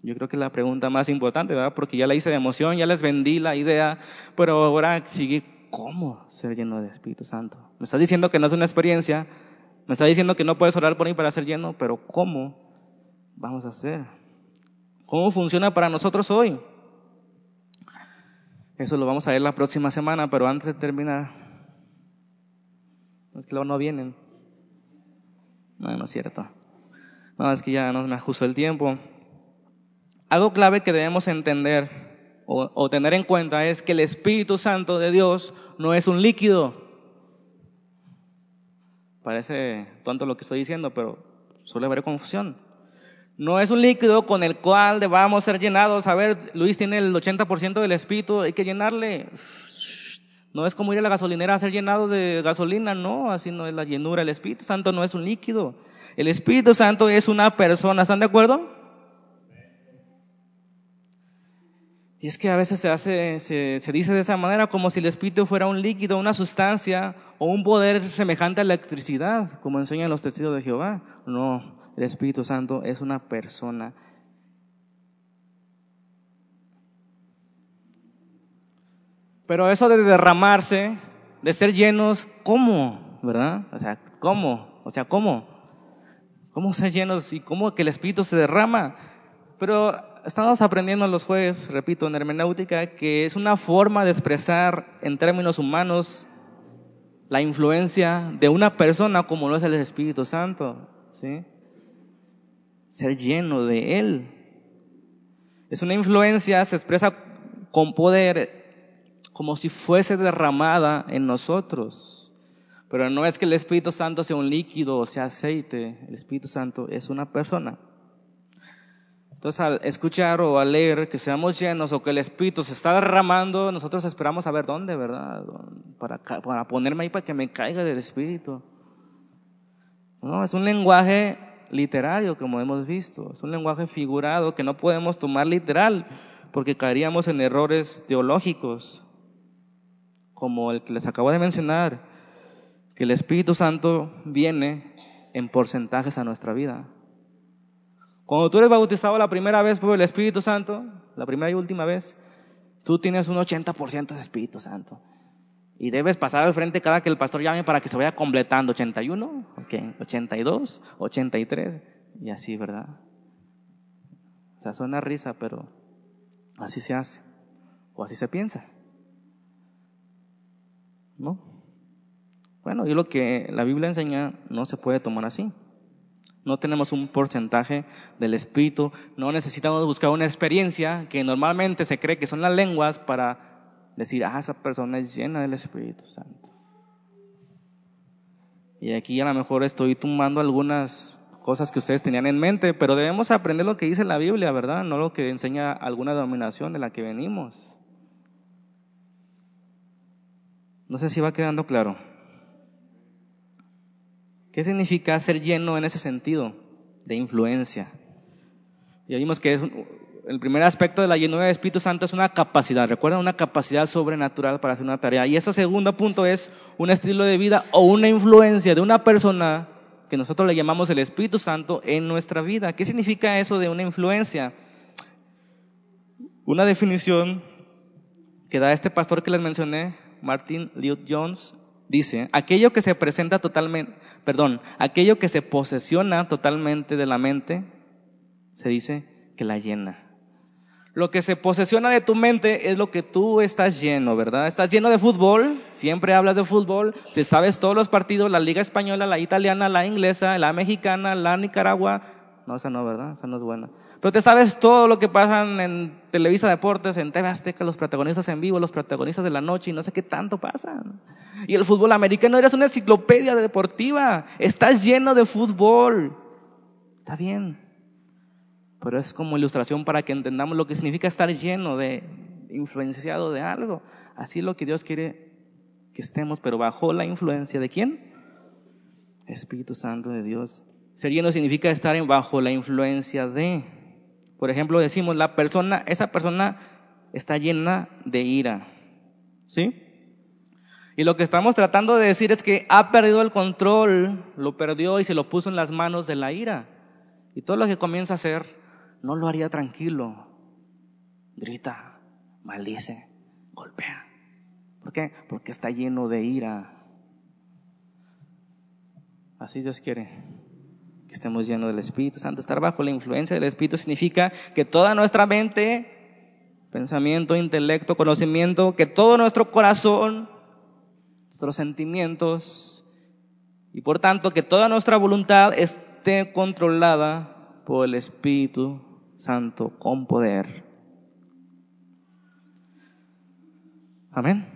Yo creo que es la pregunta más importante, ¿verdad? Porque ya la hice de emoción, ya les vendí la idea, pero ahora sigue ¿Cómo ser lleno del Espíritu Santo? Me está diciendo que no es una experiencia, me está diciendo que no puedes orar por mí para ser lleno, pero ¿cómo vamos a hacer? ¿Cómo funciona para nosotros hoy? Eso lo vamos a ver la próxima semana, pero antes de terminar, es que luego no vienen. No, no es cierto. No, es que ya no me ajustó el tiempo. Algo clave que debemos entender o, tener en cuenta es que el Espíritu Santo de Dios no es un líquido. Parece tonto lo que estoy diciendo, pero suele haber confusión. No es un líquido con el cual debamos ser llenados. A ver, Luis tiene el 80% del Espíritu, hay que llenarle. No es como ir a la gasolinera a ser llenado de gasolina, no, así no es la llenura. El Espíritu Santo no es un líquido. El Espíritu Santo es una persona, ¿están de acuerdo? Y es que a veces se hace, se, dice de esa manera como si el espíritu fuera un líquido, una sustancia o un poder semejante a la electricidad, como enseñan los testigos de Jehová. No, el Espíritu Santo es una persona. Pero eso de derramarse, de ser llenos, ¿cómo? ¿Verdad? O sea, ¿cómo? O sea, ¿cómo? ¿Cómo ser llenos y cómo que el Espíritu se derrama? Pero estamos aprendiendo en los jueves, repito, en hermenéutica, que es una forma de expresar en términos humanos la influencia de una persona como lo es el Espíritu Santo, ¿sí? Ser lleno de Él. Es una influencia, se expresa con poder, como si fuese derramada en nosotros. Pero no es que el Espíritu Santo sea un líquido o sea aceite, el Espíritu Santo es una persona. Entonces, al escuchar o al leer que seamos llenos o que el Espíritu se está derramando, nosotros esperamos a ver dónde, ¿verdad? Para, ponerme ahí para que me caiga del Espíritu. No, es un lenguaje literario, como hemos visto. Es un lenguaje figurado que no podemos tomar literal, porque caeríamos en errores teológicos, como el que les acabo de mencionar, que el Espíritu Santo viene en porcentajes a nuestra vida. Cuando tú eres bautizado la primera vez por el Espíritu Santo, la primera y última vez, tú tienes un 80% de Espíritu Santo. Y debes pasar al frente cada que el pastor llame para que se vaya completando. 81, okay, 82, 83, y así, ¿verdad? O sea, suena risa, pero así se hace. O así se piensa. ¿No? Bueno, y lo que la Biblia enseña no se puede tomar así no tenemos un porcentaje del espíritu, no necesitamos buscar una experiencia que normalmente se cree que son las lenguas para decir, ah, esa persona es llena del Espíritu Santo. Y aquí a lo mejor estoy tumbando algunas cosas que ustedes tenían en mente, pero debemos aprender lo que dice la Biblia, ¿verdad? No lo que enseña alguna denominación de la que venimos. No sé si va quedando claro. ¿Qué significa ser lleno en ese sentido de influencia? Ya vimos que el primer aspecto de la llenura del Espíritu Santo es una capacidad, recuerden, una capacidad sobrenatural para hacer una tarea. Y ese segundo punto es un estilo de vida o una influencia de una persona que nosotros le llamamos el Espíritu Santo en nuestra vida. ¿Qué significa eso de una influencia? Una definición que da este pastor que les mencioné, Martin Lloyd Jones, dice, aquello que se presenta totalmente, perdón, aquello que se posesiona totalmente de la mente, se dice que la llena. Lo que se posesiona de tu mente es lo que tú estás lleno, ¿verdad? Estás lleno de fútbol, siempre hablas de fútbol, si sabes todos los partidos, la liga española, la italiana, la inglesa, la mexicana, la Nicaragua. No, esa no, ¿verdad? Esa no es buena. Pero te sabes todo lo que pasa en Televisa Deportes, en TV Azteca, los protagonistas en vivo, los protagonistas de la noche y no sé qué tanto pasa. Y el fútbol americano eres una enciclopedia deportiva. Estás lleno de fútbol. Está bien pero es como ilustración para que entendamos lo que significa estar lleno de, influenciado de algo. Así es lo que Dios quiere que estemos, pero bajo la influencia de quién? Espíritu Santo de Dios. Ser lleno significa estar bajo la influencia de. Por ejemplo, decimos, la persona, esa persona está llena de ira. ¿Sí? Y lo que estamos tratando de decir es que ha perdido el control, lo perdió y se lo puso en las manos de la ira. Y todo lo que comienza a hacer no lo haría tranquilo. Grita, maldice, golpea. ¿Por qué? Porque está lleno de ira. Así Dios quiere que estemos llenos del Espíritu Santo. Estar bajo la influencia del Espíritu significa que toda nuestra mente, pensamiento, intelecto, conocimiento, que todo nuestro corazón, nuestros sentimientos y por tanto que toda nuestra voluntad esté controlada por el Espíritu Santo con poder. Amén.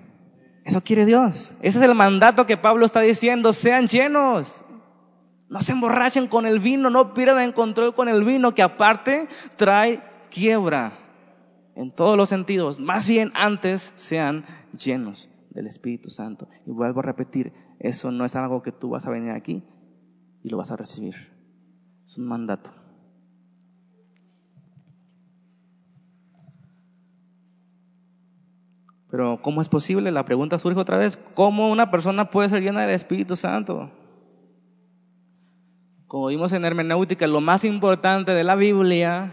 Eso quiere Dios. Ese es el mandato que Pablo está diciendo. Sean llenos. No se emborrachen con el vino, no pierdan control con el vino, que aparte trae quiebra en todos los sentidos. Más bien antes sean llenos del Espíritu Santo. Y vuelvo a repetir, eso no es algo que tú vas a venir aquí y lo vas a recibir. Es un mandato. Pero ¿cómo es posible? La pregunta surge otra vez. ¿Cómo una persona puede ser llena del Espíritu Santo? Como vimos en hermenéutica, lo más importante de la Biblia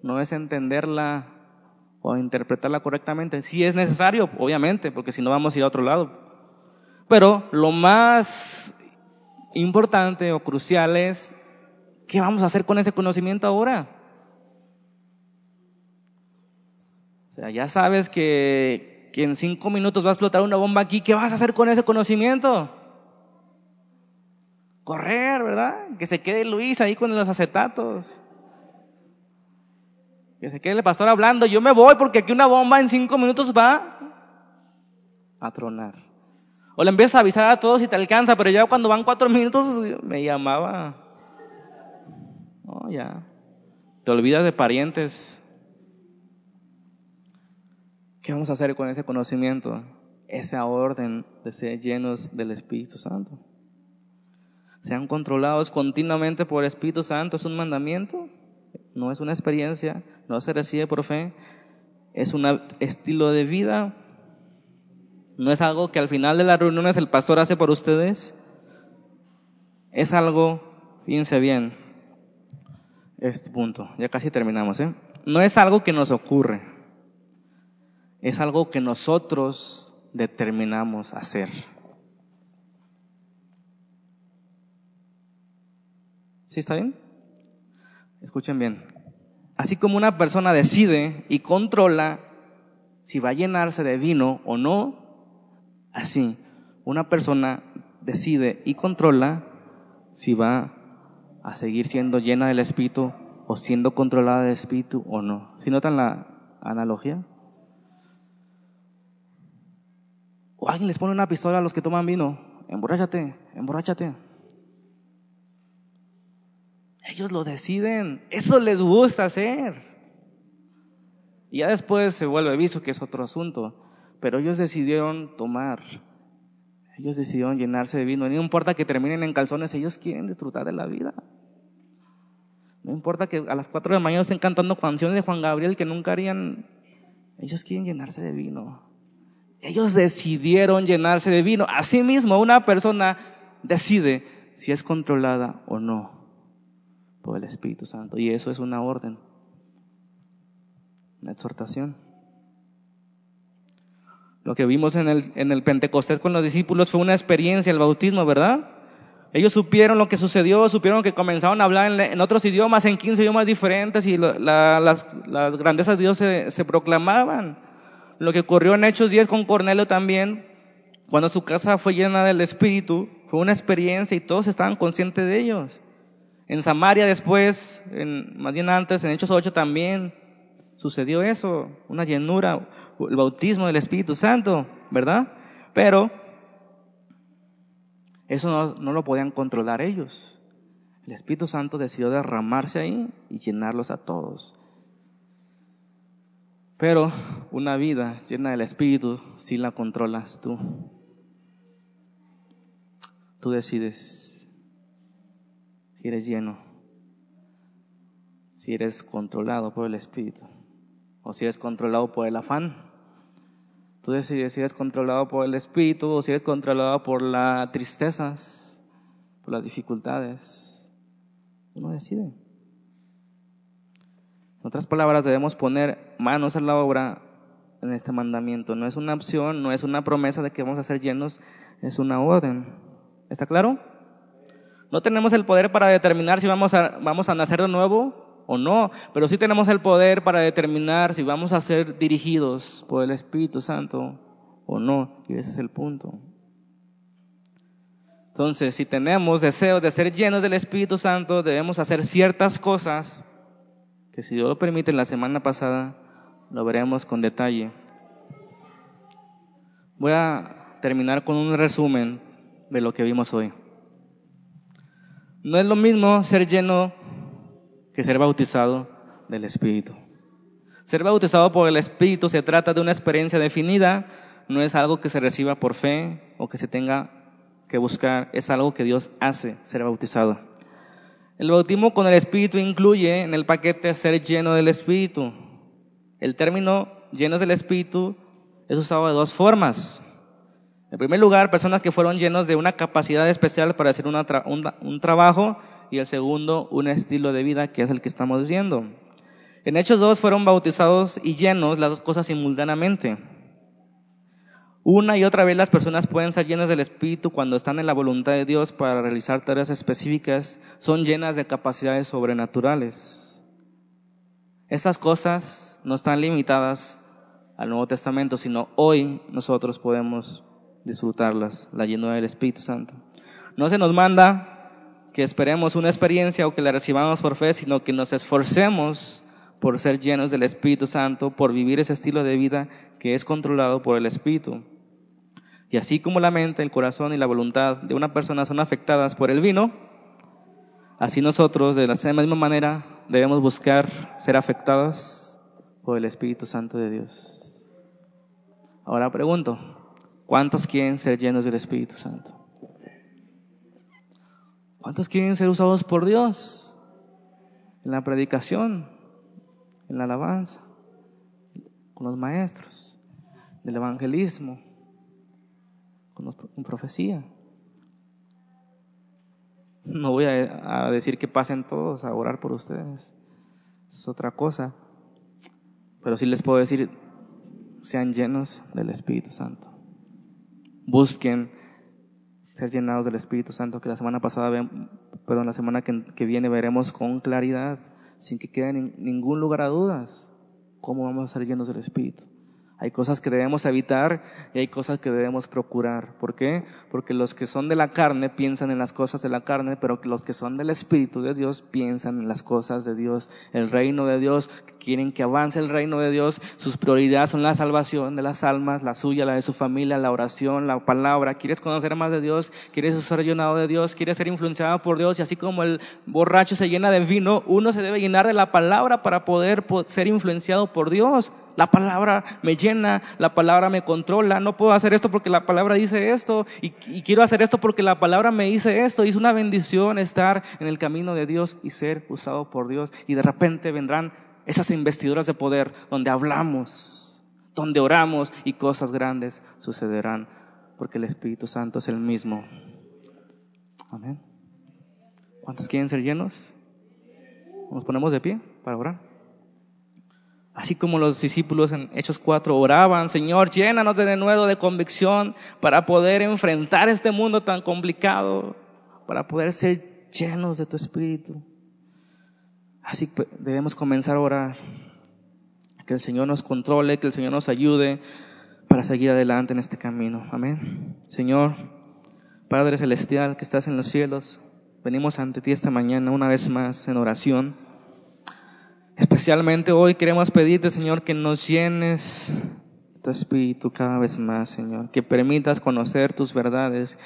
no es entenderla o interpretarla correctamente. Si es necesario, obviamente, porque si no vamos a ir a otro lado. Pero lo más importante o crucial es, ¿qué vamos a hacer con ese conocimiento ahora? O sea, ya sabes que, que en cinco minutos va a explotar una bomba aquí. ¿Qué vas a hacer con ese conocimiento? Correr, ¿verdad? Que se quede Luis ahí con los acetatos. Que se quede el pastor hablando. Yo me voy porque aquí una bomba en cinco minutos va a tronar. O le empiezas a avisar a todos si te alcanza, pero ya cuando van cuatro minutos me llamaba. No, ya. Te olvidas de parientes. ¿Qué vamos a hacer con ese conocimiento? Esa orden de ser llenos del Espíritu Santo. Sean controlados continuamente por el Espíritu Santo. Es un mandamiento, no es una experiencia, no se recibe por fe. Es un estilo de vida. No es algo que al final de las reuniones el pastor hace por ustedes. Es algo, fíjense bien, este punto, ya casi terminamos, ¿eh? No es algo que nos ocurre es algo que nosotros determinamos hacer. ¿Sí está bien? Escuchen bien. Así como una persona decide y controla si va a llenarse de vino o no, así una persona decide y controla si va a seguir siendo llena del Espíritu o siendo controlada del Espíritu o no. ¿Sí notan la analogía? O alguien les pone una pistola a los que toman vino. Emborráchate, emborráchate. Ellos lo deciden. Eso les gusta hacer. Y ya después se vuelve vicio, que es otro asunto. Pero ellos decidieron tomar. Ellos decidieron llenarse de vino. No importa que terminen en calzones, ellos quieren disfrutar de la vida. No importa que a las cuatro de la mañana estén cantando canciones de Juan Gabriel que nunca harían. Ellos quieren llenarse de vino. Ellos decidieron llenarse de vino. Asimismo, una persona decide si es controlada o no por el Espíritu Santo. Y eso es una orden, una exhortación. Lo que vimos en el, en el Pentecostés con los discípulos fue una experiencia, el bautismo, ¿verdad? Ellos supieron lo que sucedió, supieron que comenzaron a hablar en, otros idiomas, en 15 idiomas diferentes, y las, grandezas de Dios se, se, proclamaban. Lo que ocurrió en Hechos 10 con Cornelio también, cuando su casa fue llena del Espíritu, fue una experiencia y todos estaban conscientes de ellos. En Samaria después, en, más bien antes, en Hechos 8 también sucedió eso, una llenura, el bautismo del Espíritu Santo, ¿verdad? Pero eso no, lo podían controlar ellos. El Espíritu Santo decidió derramarse ahí y llenarlos a todos. Pero una vida llena del Espíritu sí la controlas tú. Tú decides si eres lleno, si eres controlado por el Espíritu o si eres controlado por el afán. Tú decides si eres controlado por el espíritu o si eres controlado por las tristezas, por las dificultades. Uno decide. En otras palabras, debemos poner manos a la obra en este mandamiento. No es una opción, no es una promesa de que vamos a ser llenos, es una orden. ¿Está claro? No tenemos el poder para determinar si vamos a, vamos a nacer de nuevo o no, pero sí tenemos el poder para determinar si vamos a ser dirigidos por el Espíritu Santo o no, y ese es el punto. Entonces, si tenemos deseos de ser llenos del Espíritu Santo, debemos hacer ciertas cosas que si Dios lo permite, la semana pasada lo veremos con detalle. Voy a terminar con un resumen de lo que vimos hoy. No es lo mismo ser lleno que ser bautizado del Espíritu. Ser bautizado por el Espíritu se trata de una experiencia definida, no es algo que se reciba por fe o que se tenga que buscar, es algo que Dios hace, ser bautizado. El bautismo con el Espíritu incluye en el paquete ser lleno del Espíritu. El término llenos del Espíritu es usado de dos formas. En primer lugar, personas que fueron llenos de una capacidad especial para hacer un trabajo y el segundo un estilo de vida que es el que estamos viendo. En Hechos 2 fueron bautizados y llenos las dos cosas simultáneamente. Una y otra vez las personas pueden ser llenas del Espíritu cuando están en la voluntad de Dios para realizar tareas específicas, son llenas de capacidades sobrenaturales. Esas cosas no están limitadas al Nuevo Testamento, sino hoy nosotros podemos disfrutarlas, la llenura del Espíritu Santo. No se nos manda que esperemos una experiencia o que la recibamos por fe, sino que nos esforcemos por ser llenos del Espíritu Santo, por vivir ese estilo de vida que es controlado por el Espíritu. Y así como la mente, el corazón y la voluntad de una persona son afectadas por el vino, así nosotros de la misma manera debemos buscar ser afectados por el Espíritu Santo de Dios. Ahora pregunto, ¿cuántos quieren ser llenos del Espíritu Santo? ¿Cuántos quieren ser usados por Dios? En la predicación, en la alabanza, con los maestros, del evangelismo, con, profecía. No voy a, a, decir que pasen todos a orar por ustedes. es otra cosa. Pero sí les puedo decir, sean llenos del Espíritu Santo. Busquen ser llenados del Espíritu Santo, que la semana pasada, perdón, la semana que, viene veremos con claridad, sin que quede en ningún lugar a dudas, cómo vamos a ser llenos del Espíritu. Hay cosas que debemos evitar y hay cosas que debemos procurar. ¿Por qué? Porque los que son de la carne piensan en las cosas de la carne, pero los que son del Espíritu de Dios piensan en las cosas de Dios. El reino de Dios, quieren que avance el reino de Dios, sus prioridades son la salvación de las almas, la suya, la de su familia, la oración, la palabra. ¿Quieres conocer más de Dios? ¿Quieres ser llenado de Dios? ¿Quieres ser influenciado por Dios? Y así como el borracho se llena de vino, uno se debe llenar de la palabra para poder ser influenciado por Dios. La palabra me llena, la palabra me controla. No puedo hacer esto porque la palabra dice esto y, quiero hacer esto porque la palabra me dice esto. Y es una bendición estar en el camino de Dios y ser usado por Dios. Y de repente vendrán esas investiduras de poder donde hablamos, donde oramos y cosas grandes sucederán porque el Espíritu Santo es el mismo. Amén. ¿Cuántos quieren ser llenos? Nos ponemos de pie para orar. Así como los discípulos en Hechos 4 oraban, Señor, llénanos de nuevo de convicción para poder enfrentar este mundo tan complicado. para poder ser llenos de tu Espíritu. Así debemos comenzar a orar. Que el Señor nos controle, que el Señor nos ayude para seguir adelante en este camino. Amén. Señor, Padre Celestial que estás en los cielos, venimos ante ti esta mañana una vez más en oración. Especialmente hoy queremos pedirte, Señor, que nos llenes tu espíritu cada vez más, Señor, que permitas conocer tus verdades,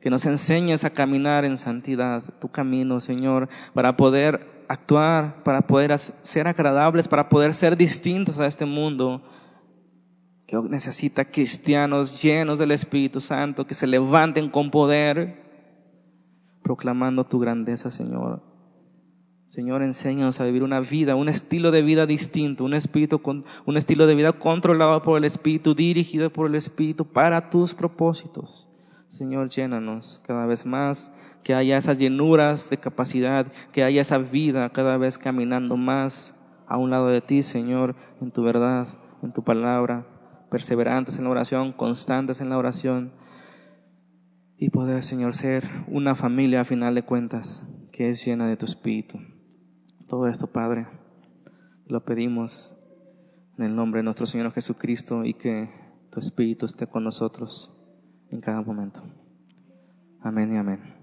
que nos enseñes a caminar en santidad, tu camino, Señor, para poder actuar, para poder ser agradables, para poder ser distintos a este mundo que necesita cristianos llenos del Espíritu Santo, que se levanten con poder, proclamando tu grandeza, Señor. Señor, enséñanos a vivir una vida, un estilo de vida distinto, un, espíritu, un estilo de vida controlado por el Espíritu, dirigido por el Espíritu para tus propósitos. Señor, llénanos cada vez más, que haya esas llenuras de capacidad, que haya esa vida cada vez caminando más a un lado de ti, Señor, en tu verdad, en tu palabra, perseverantes en la oración, constantes en la oración y poder, Señor, ser una familia a final de cuentas que es llena de tu Espíritu. Todo esto, Padre, lo pedimos en el nombre de nuestro Señor Jesucristo y que tu Espíritu esté con nosotros en cada momento. Amén y amén.